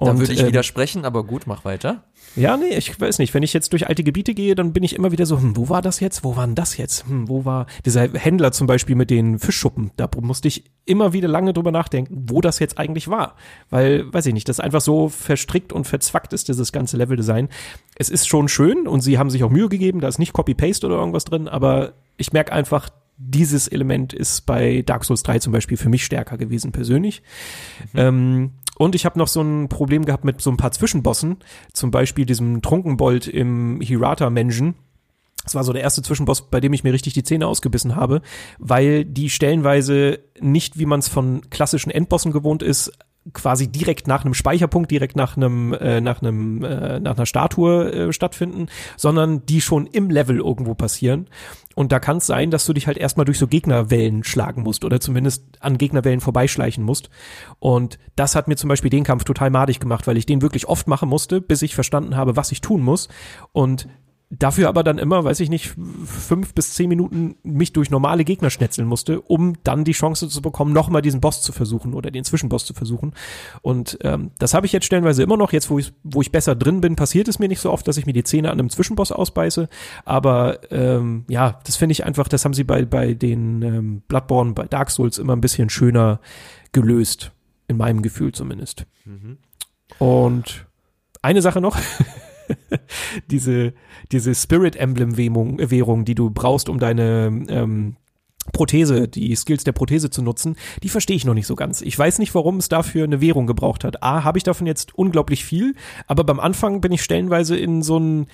S2: Da würde ich ähm, widersprechen, aber gut, mach weiter.
S1: Ja, nee, ich weiß nicht. Wenn ich jetzt durch alte Gebiete gehe, dann bin ich immer wieder so, hm, wo war das jetzt? Wo war denn das jetzt? Hm, wo war dieser Händler zum Beispiel mit den Fischschuppen? Da musste ich immer wieder lange drüber nachdenken, wo das jetzt eigentlich war. Weil, weiß ich nicht, das einfach so verstrickt und verzwackt ist, dieses ganze Leveldesign. Es ist schon schön und sie haben sich auch Mühe gegeben, da ist nicht Copy-Paste oder irgendwas drin, aber ich merke einfach, dieses Element ist bei Dark Souls 3 zum Beispiel für mich stärker gewesen, persönlich. Mhm. Ähm, und ich habe noch so ein Problem gehabt mit so ein paar Zwischenbossen, zum Beispiel diesem Trunkenbold im Hirata-Menschen. Das war so der erste Zwischenboss, bei dem ich mir richtig die Zähne ausgebissen habe, weil die stellenweise nicht, wie man es von klassischen Endbossen gewohnt ist, quasi direkt nach einem Speicherpunkt, direkt nach einem äh, nach einem äh, nach einer Statue äh, stattfinden, sondern die schon im Level irgendwo passieren. Und da kann es sein, dass du dich halt erstmal durch so Gegnerwellen schlagen musst oder zumindest an Gegnerwellen vorbeischleichen musst. Und das hat mir zum Beispiel den Kampf total madig gemacht, weil ich den wirklich oft machen musste, bis ich verstanden habe, was ich tun muss. Und dafür aber dann immer, weiß ich nicht, fünf bis zehn Minuten mich durch normale Gegner schnetzeln musste, um dann die Chance zu bekommen, nochmal diesen Boss zu versuchen oder den Zwischenboss zu versuchen. Und ähm, das habe ich jetzt stellenweise immer noch. Jetzt, wo ich, wo ich besser drin bin, passiert es mir nicht so oft, dass ich mir die Zähne an einem Zwischenboss ausbeiße. Aber ähm, ja, das finde ich einfach, das haben sie bei, bei den ähm, Bloodborne, bei Dark Souls immer ein bisschen schöner gelöst. In meinem Gefühl zumindest. Mhm. Und eine Sache noch. diese, diese Spirit Emblem Währung, die du brauchst, um deine ähm, Prothese, die Skills der Prothese zu nutzen, die verstehe ich noch nicht so ganz. Ich weiß nicht, warum es dafür eine Währung gebraucht hat. A, habe ich davon jetzt unglaublich viel, aber beim Anfang bin ich stellenweise in so ein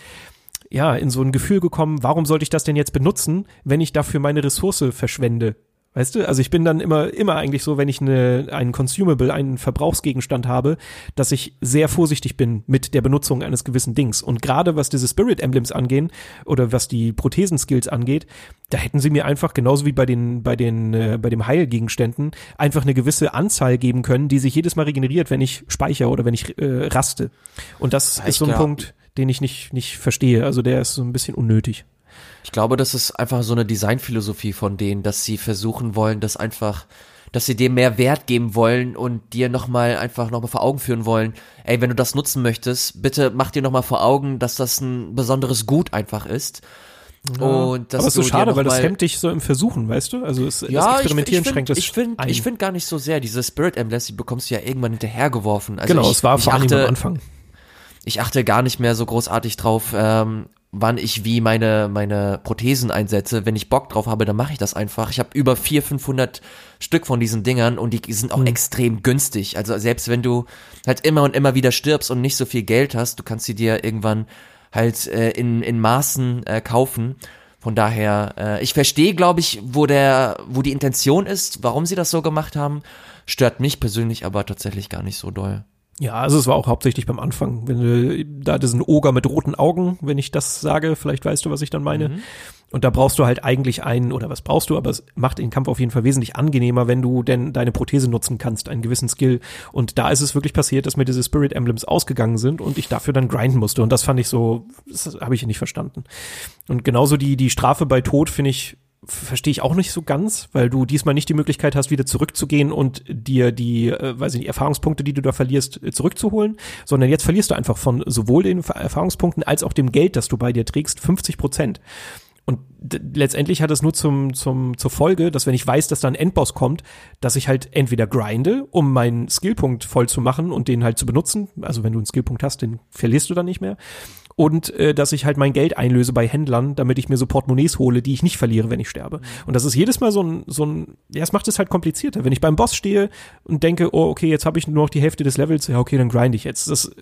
S1: ja, in so ein Gefühl gekommen, warum sollte ich das denn jetzt benutzen, wenn ich dafür meine Ressource verschwende? Weißt du, also ich bin dann immer, immer eigentlich so, wenn ich eine, einen Consumable, einen Verbrauchsgegenstand habe, dass ich sehr vorsichtig bin mit der Benutzung eines gewissen Dings. Und gerade was diese Spirit Emblems angehen oder was die Prothesenskills angeht, da hätten sie mir einfach genauso wie bei den, bei den, äh, bei dem Heilgegenständen einfach eine gewisse Anzahl geben können, die sich jedes Mal regeneriert, wenn ich speichere oder wenn ich äh, raste. Und das ich ist so ein Punkt, den ich nicht, nicht verstehe. Also der ist so ein bisschen unnötig.
S2: Ich glaube, das ist einfach so eine Designphilosophie von denen, dass sie versuchen wollen, dass einfach, dass sie dir mehr Wert geben wollen und dir nochmal einfach nochmal vor Augen führen wollen, ey, wenn du das nutzen möchtest, bitte mach dir nochmal vor Augen, dass das ein besonderes Gut einfach ist.
S1: Ja, und das aber ist so schade, weil das hemmt dich so im Versuchen, weißt du? Also es,
S2: ja, das Experimentieren ich, ich schränkt das Ich finde ich finde gar nicht so sehr, diese Spirit Emblems, die bekommst du ja irgendwann hinterhergeworfen. Also
S1: genau,
S2: ich,
S1: es war vor allem am Anfang
S2: ich achte gar nicht mehr so großartig drauf, ähm, wann ich wie meine, meine Prothesen einsetze. Wenn ich Bock drauf habe, dann mache ich das einfach. Ich habe über 400, 500 Stück von diesen Dingern und die sind auch mhm. extrem günstig. Also selbst wenn du halt immer und immer wieder stirbst und nicht so viel Geld hast, du kannst sie dir irgendwann halt äh, in, in Maßen äh, kaufen. Von daher, äh, ich verstehe, glaube ich, wo der, wo die Intention ist, warum sie das so gemacht haben. Stört mich persönlich aber tatsächlich gar nicht so doll.
S1: Ja, also es war auch hauptsächlich beim Anfang, wenn du da diesen Oger mit roten Augen, wenn ich das sage, vielleicht weißt du, was ich dann meine. Mhm. Und da brauchst du halt eigentlich einen, oder was brauchst du, aber es macht den Kampf auf jeden Fall wesentlich angenehmer, wenn du denn deine Prothese nutzen kannst, einen gewissen Skill. Und da ist es wirklich passiert, dass mir diese Spirit Emblems ausgegangen sind und ich dafür dann grinden musste. Und das fand ich so, das habe ich nicht verstanden. Und genauso die, die Strafe bei Tod finde ich verstehe ich auch nicht so ganz, weil du diesmal nicht die Möglichkeit hast, wieder zurückzugehen und dir die, äh, weiß ich nicht, Erfahrungspunkte, die du da verlierst, äh, zurückzuholen, sondern jetzt verlierst du einfach von sowohl den Erfahrungspunkten als auch dem Geld, das du bei dir trägst, 50 Prozent. Und letztendlich hat es nur zum, zum, zur Folge, dass wenn ich weiß, dass da ein Endboss kommt, dass ich halt entweder grinde, um meinen Skillpunkt voll zu machen und den halt zu benutzen. Also wenn du einen Skillpunkt hast, den verlierst du dann nicht mehr und äh, dass ich halt mein Geld einlöse bei Händlern, damit ich mir so Portemonnaies hole, die ich nicht verliere, wenn ich sterbe. Und das ist jedes Mal so ein, so ein, ja, es macht es halt komplizierter. Wenn ich beim Boss stehe und denke, oh, okay, jetzt habe ich nur noch die Hälfte des Levels, ja, okay, dann grind ich jetzt. Das,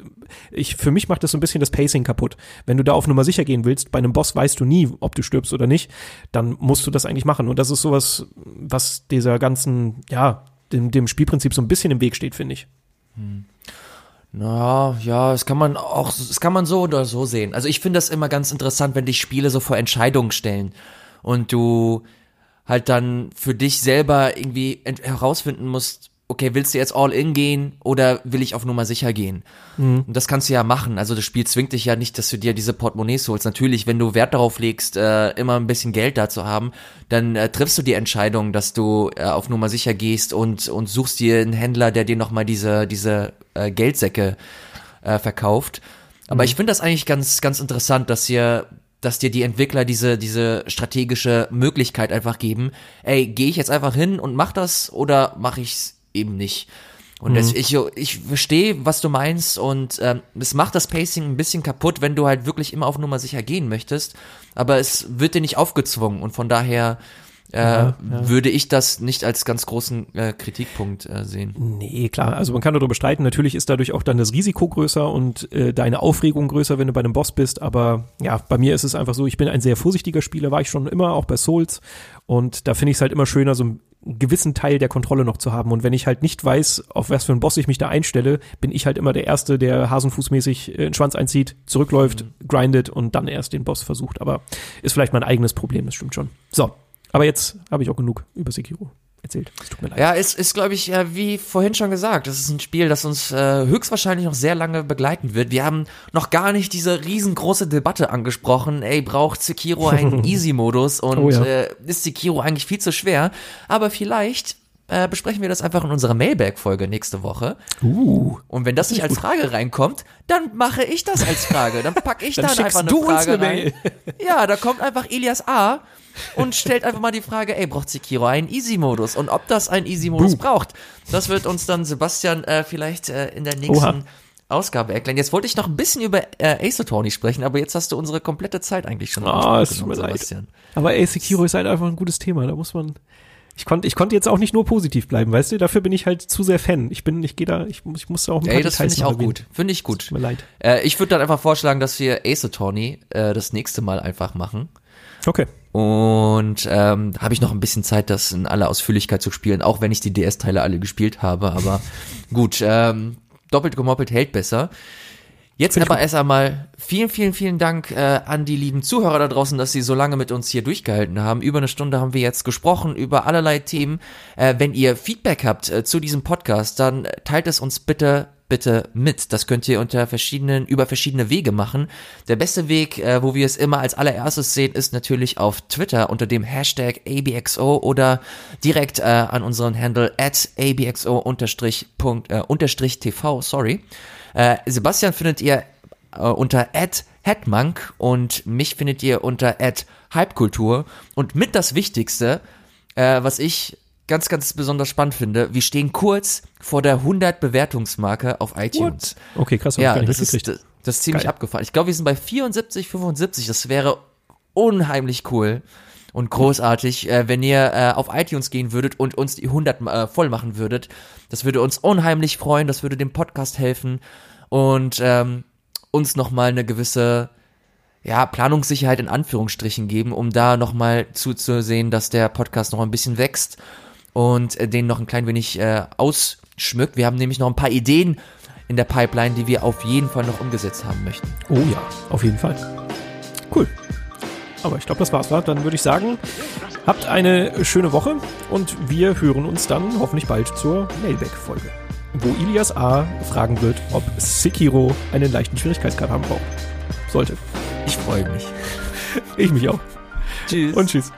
S1: ich, für mich macht das so ein bisschen das Pacing kaputt. Wenn du da auf Nummer sicher gehen willst, bei einem Boss weißt du nie, ob du stirbst oder nicht, dann musst du das eigentlich machen. Und das ist sowas, was dieser ganzen, ja, dem, dem Spielprinzip so ein bisschen im Weg steht, finde ich. Hm.
S2: Na, ja, das kann man auch, das kann man so oder so sehen. Also ich finde das immer ganz interessant, wenn dich Spiele so vor Entscheidungen stellen und du halt dann für dich selber irgendwie herausfinden musst, okay, willst du jetzt all in gehen oder will ich auf Nummer sicher gehen? Mhm. Und das kannst du ja machen. Also das Spiel zwingt dich ja nicht, dass du dir diese Portemonnaies holst. Natürlich, wenn du Wert darauf legst, äh, immer ein bisschen Geld da zu haben, dann äh, triffst du die Entscheidung, dass du äh, auf Nummer sicher gehst und, und suchst dir einen Händler, der dir nochmal diese, diese äh, Geldsäcke äh, verkauft. Aber mhm. ich finde das eigentlich ganz, ganz interessant, dass ihr dass dir die Entwickler diese, diese strategische Möglichkeit einfach geben. Ey, gehe ich jetzt einfach hin und mach das oder mache ich's eben nicht. Und mhm. das, ich, ich verstehe, was du meinst und ähm, es macht das Pacing ein bisschen kaputt, wenn du halt wirklich immer auf Nummer sicher gehen möchtest, aber es wird dir nicht aufgezwungen und von daher äh, ja, ja. würde ich das nicht als ganz großen äh, Kritikpunkt äh, sehen.
S1: Nee, klar, also man kann darüber bestreiten, natürlich ist dadurch auch dann das Risiko größer und äh, deine Aufregung größer, wenn du bei einem Boss bist, aber ja, bei mir ist es einfach so, ich bin ein sehr vorsichtiger Spieler, war ich schon immer, auch bei Souls und da finde ich es halt immer schöner, so gewissen Teil der Kontrolle noch zu haben. Und wenn ich halt nicht weiß, auf was für einen Boss ich mich da einstelle, bin ich halt immer der Erste, der hasenfußmäßig äh, den Schwanz einzieht, zurückläuft, mhm. grindet und dann erst den Boss versucht. Aber ist vielleicht mein eigenes Problem, das stimmt schon. So, aber jetzt habe ich auch genug über Sekiro erzählt. Es tut
S2: mir leid. Ja, ist, ist glaube ich, ja, wie vorhin schon gesagt, das ist ein Spiel, das uns äh, höchstwahrscheinlich noch sehr lange begleiten wird. Wir haben noch gar nicht diese riesengroße Debatte angesprochen. Ey, braucht Sekiro einen Easy-Modus und oh, ja. äh, ist Sekiro eigentlich viel zu schwer? Aber vielleicht äh, besprechen wir das einfach in unserer Mailbag-Folge nächste Woche. Uh, und wenn das nicht als Frage reinkommt, dann mache ich das als Frage. Dann packe ich dann, dann einfach eine Frage eine rein. Ja, da kommt einfach Elias A und stellt einfach mal die Frage, ey, braucht Sekiro einen Easy-Modus? Und ob das einen Easy-Modus braucht, das wird uns dann Sebastian äh, vielleicht äh, in der nächsten Oha. Ausgabe erklären. Jetzt wollte ich noch ein bisschen über äh, Ace Attorney sprechen, aber jetzt hast du unsere komplette Zeit eigentlich schon.
S1: Ah, oh, es tut mir leid. Aber Ace Sekiro ist halt einfach ein gutes Thema. Da muss man. Ich konnte, ich konnte jetzt auch nicht nur positiv bleiben, weißt du? Dafür bin ich halt zu sehr Fan. Ich bin, ich gehe da, ich, ich muss auch ein
S2: paar Ey, das finde ich auch erwähnen. gut. Finde ich gut. Tut mir leid. Äh, ich würde dann einfach vorschlagen, dass wir Ace Attorney äh, das nächste Mal einfach machen.
S1: Okay.
S2: Und ähm, habe ich noch ein bisschen Zeit, das in aller Ausführlichkeit zu spielen, auch wenn ich die DS-Teile alle gespielt habe. Aber gut, ähm, doppelt gemoppelt hält besser. Jetzt aber erst einmal vielen, vielen, vielen Dank äh, an die lieben Zuhörer da draußen, dass sie so lange mit uns hier durchgehalten haben. Über eine Stunde haben wir jetzt gesprochen über allerlei Themen. Äh, wenn ihr Feedback habt äh, zu diesem Podcast, dann teilt es uns bitte bitte mit. Das könnt ihr unter verschiedenen, über verschiedene Wege machen. Der beste Weg, äh, wo wir es immer als allererstes sehen, ist natürlich auf Twitter unter dem Hashtag ABXO oder direkt äh, an unseren Handle at ABXO unterstrich, Punkt, äh, sorry. Äh, Sebastian findet ihr äh, unter at Headmonk und mich findet ihr unter at Hypekultur und mit das Wichtigste, äh, was ich ganz, ganz besonders spannend finde, wir stehen kurz vor der 100 Bewertungsmarke auf iTunes.
S1: What? Okay, krass.
S2: Ja, das ist, Das ist ziemlich
S1: Geil.
S2: abgefahren. Ich glaube, wir sind bei 74, 75. Das wäre unheimlich cool und großartig, äh, wenn ihr äh, auf iTunes gehen würdet und uns die 100 äh, voll machen würdet. Das würde uns unheimlich freuen. Das würde dem Podcast helfen und ähm, uns nochmal eine gewisse ja, Planungssicherheit in Anführungsstrichen geben, um da nochmal zuzusehen, dass der Podcast noch ein bisschen wächst und äh, den noch ein klein wenig äh, ausschmückt. Wir haben nämlich noch ein paar Ideen in der Pipeline, die wir auf jeden Fall noch umgesetzt haben möchten.
S1: Oh ja, auf jeden Fall. Cool. Aber ich glaube, das war's. wa? Dann würde ich sagen, habt eine schöne Woche und wir hören uns dann hoffentlich bald zur Mailback-Folge, wo Ilias A. fragen wird, ob Sekiro einen leichten Schwierigkeitsgrad haben braucht. Sollte.
S2: Ich freue mich.
S1: Ich mich auch.
S2: Tschüss.
S1: Und tschüss.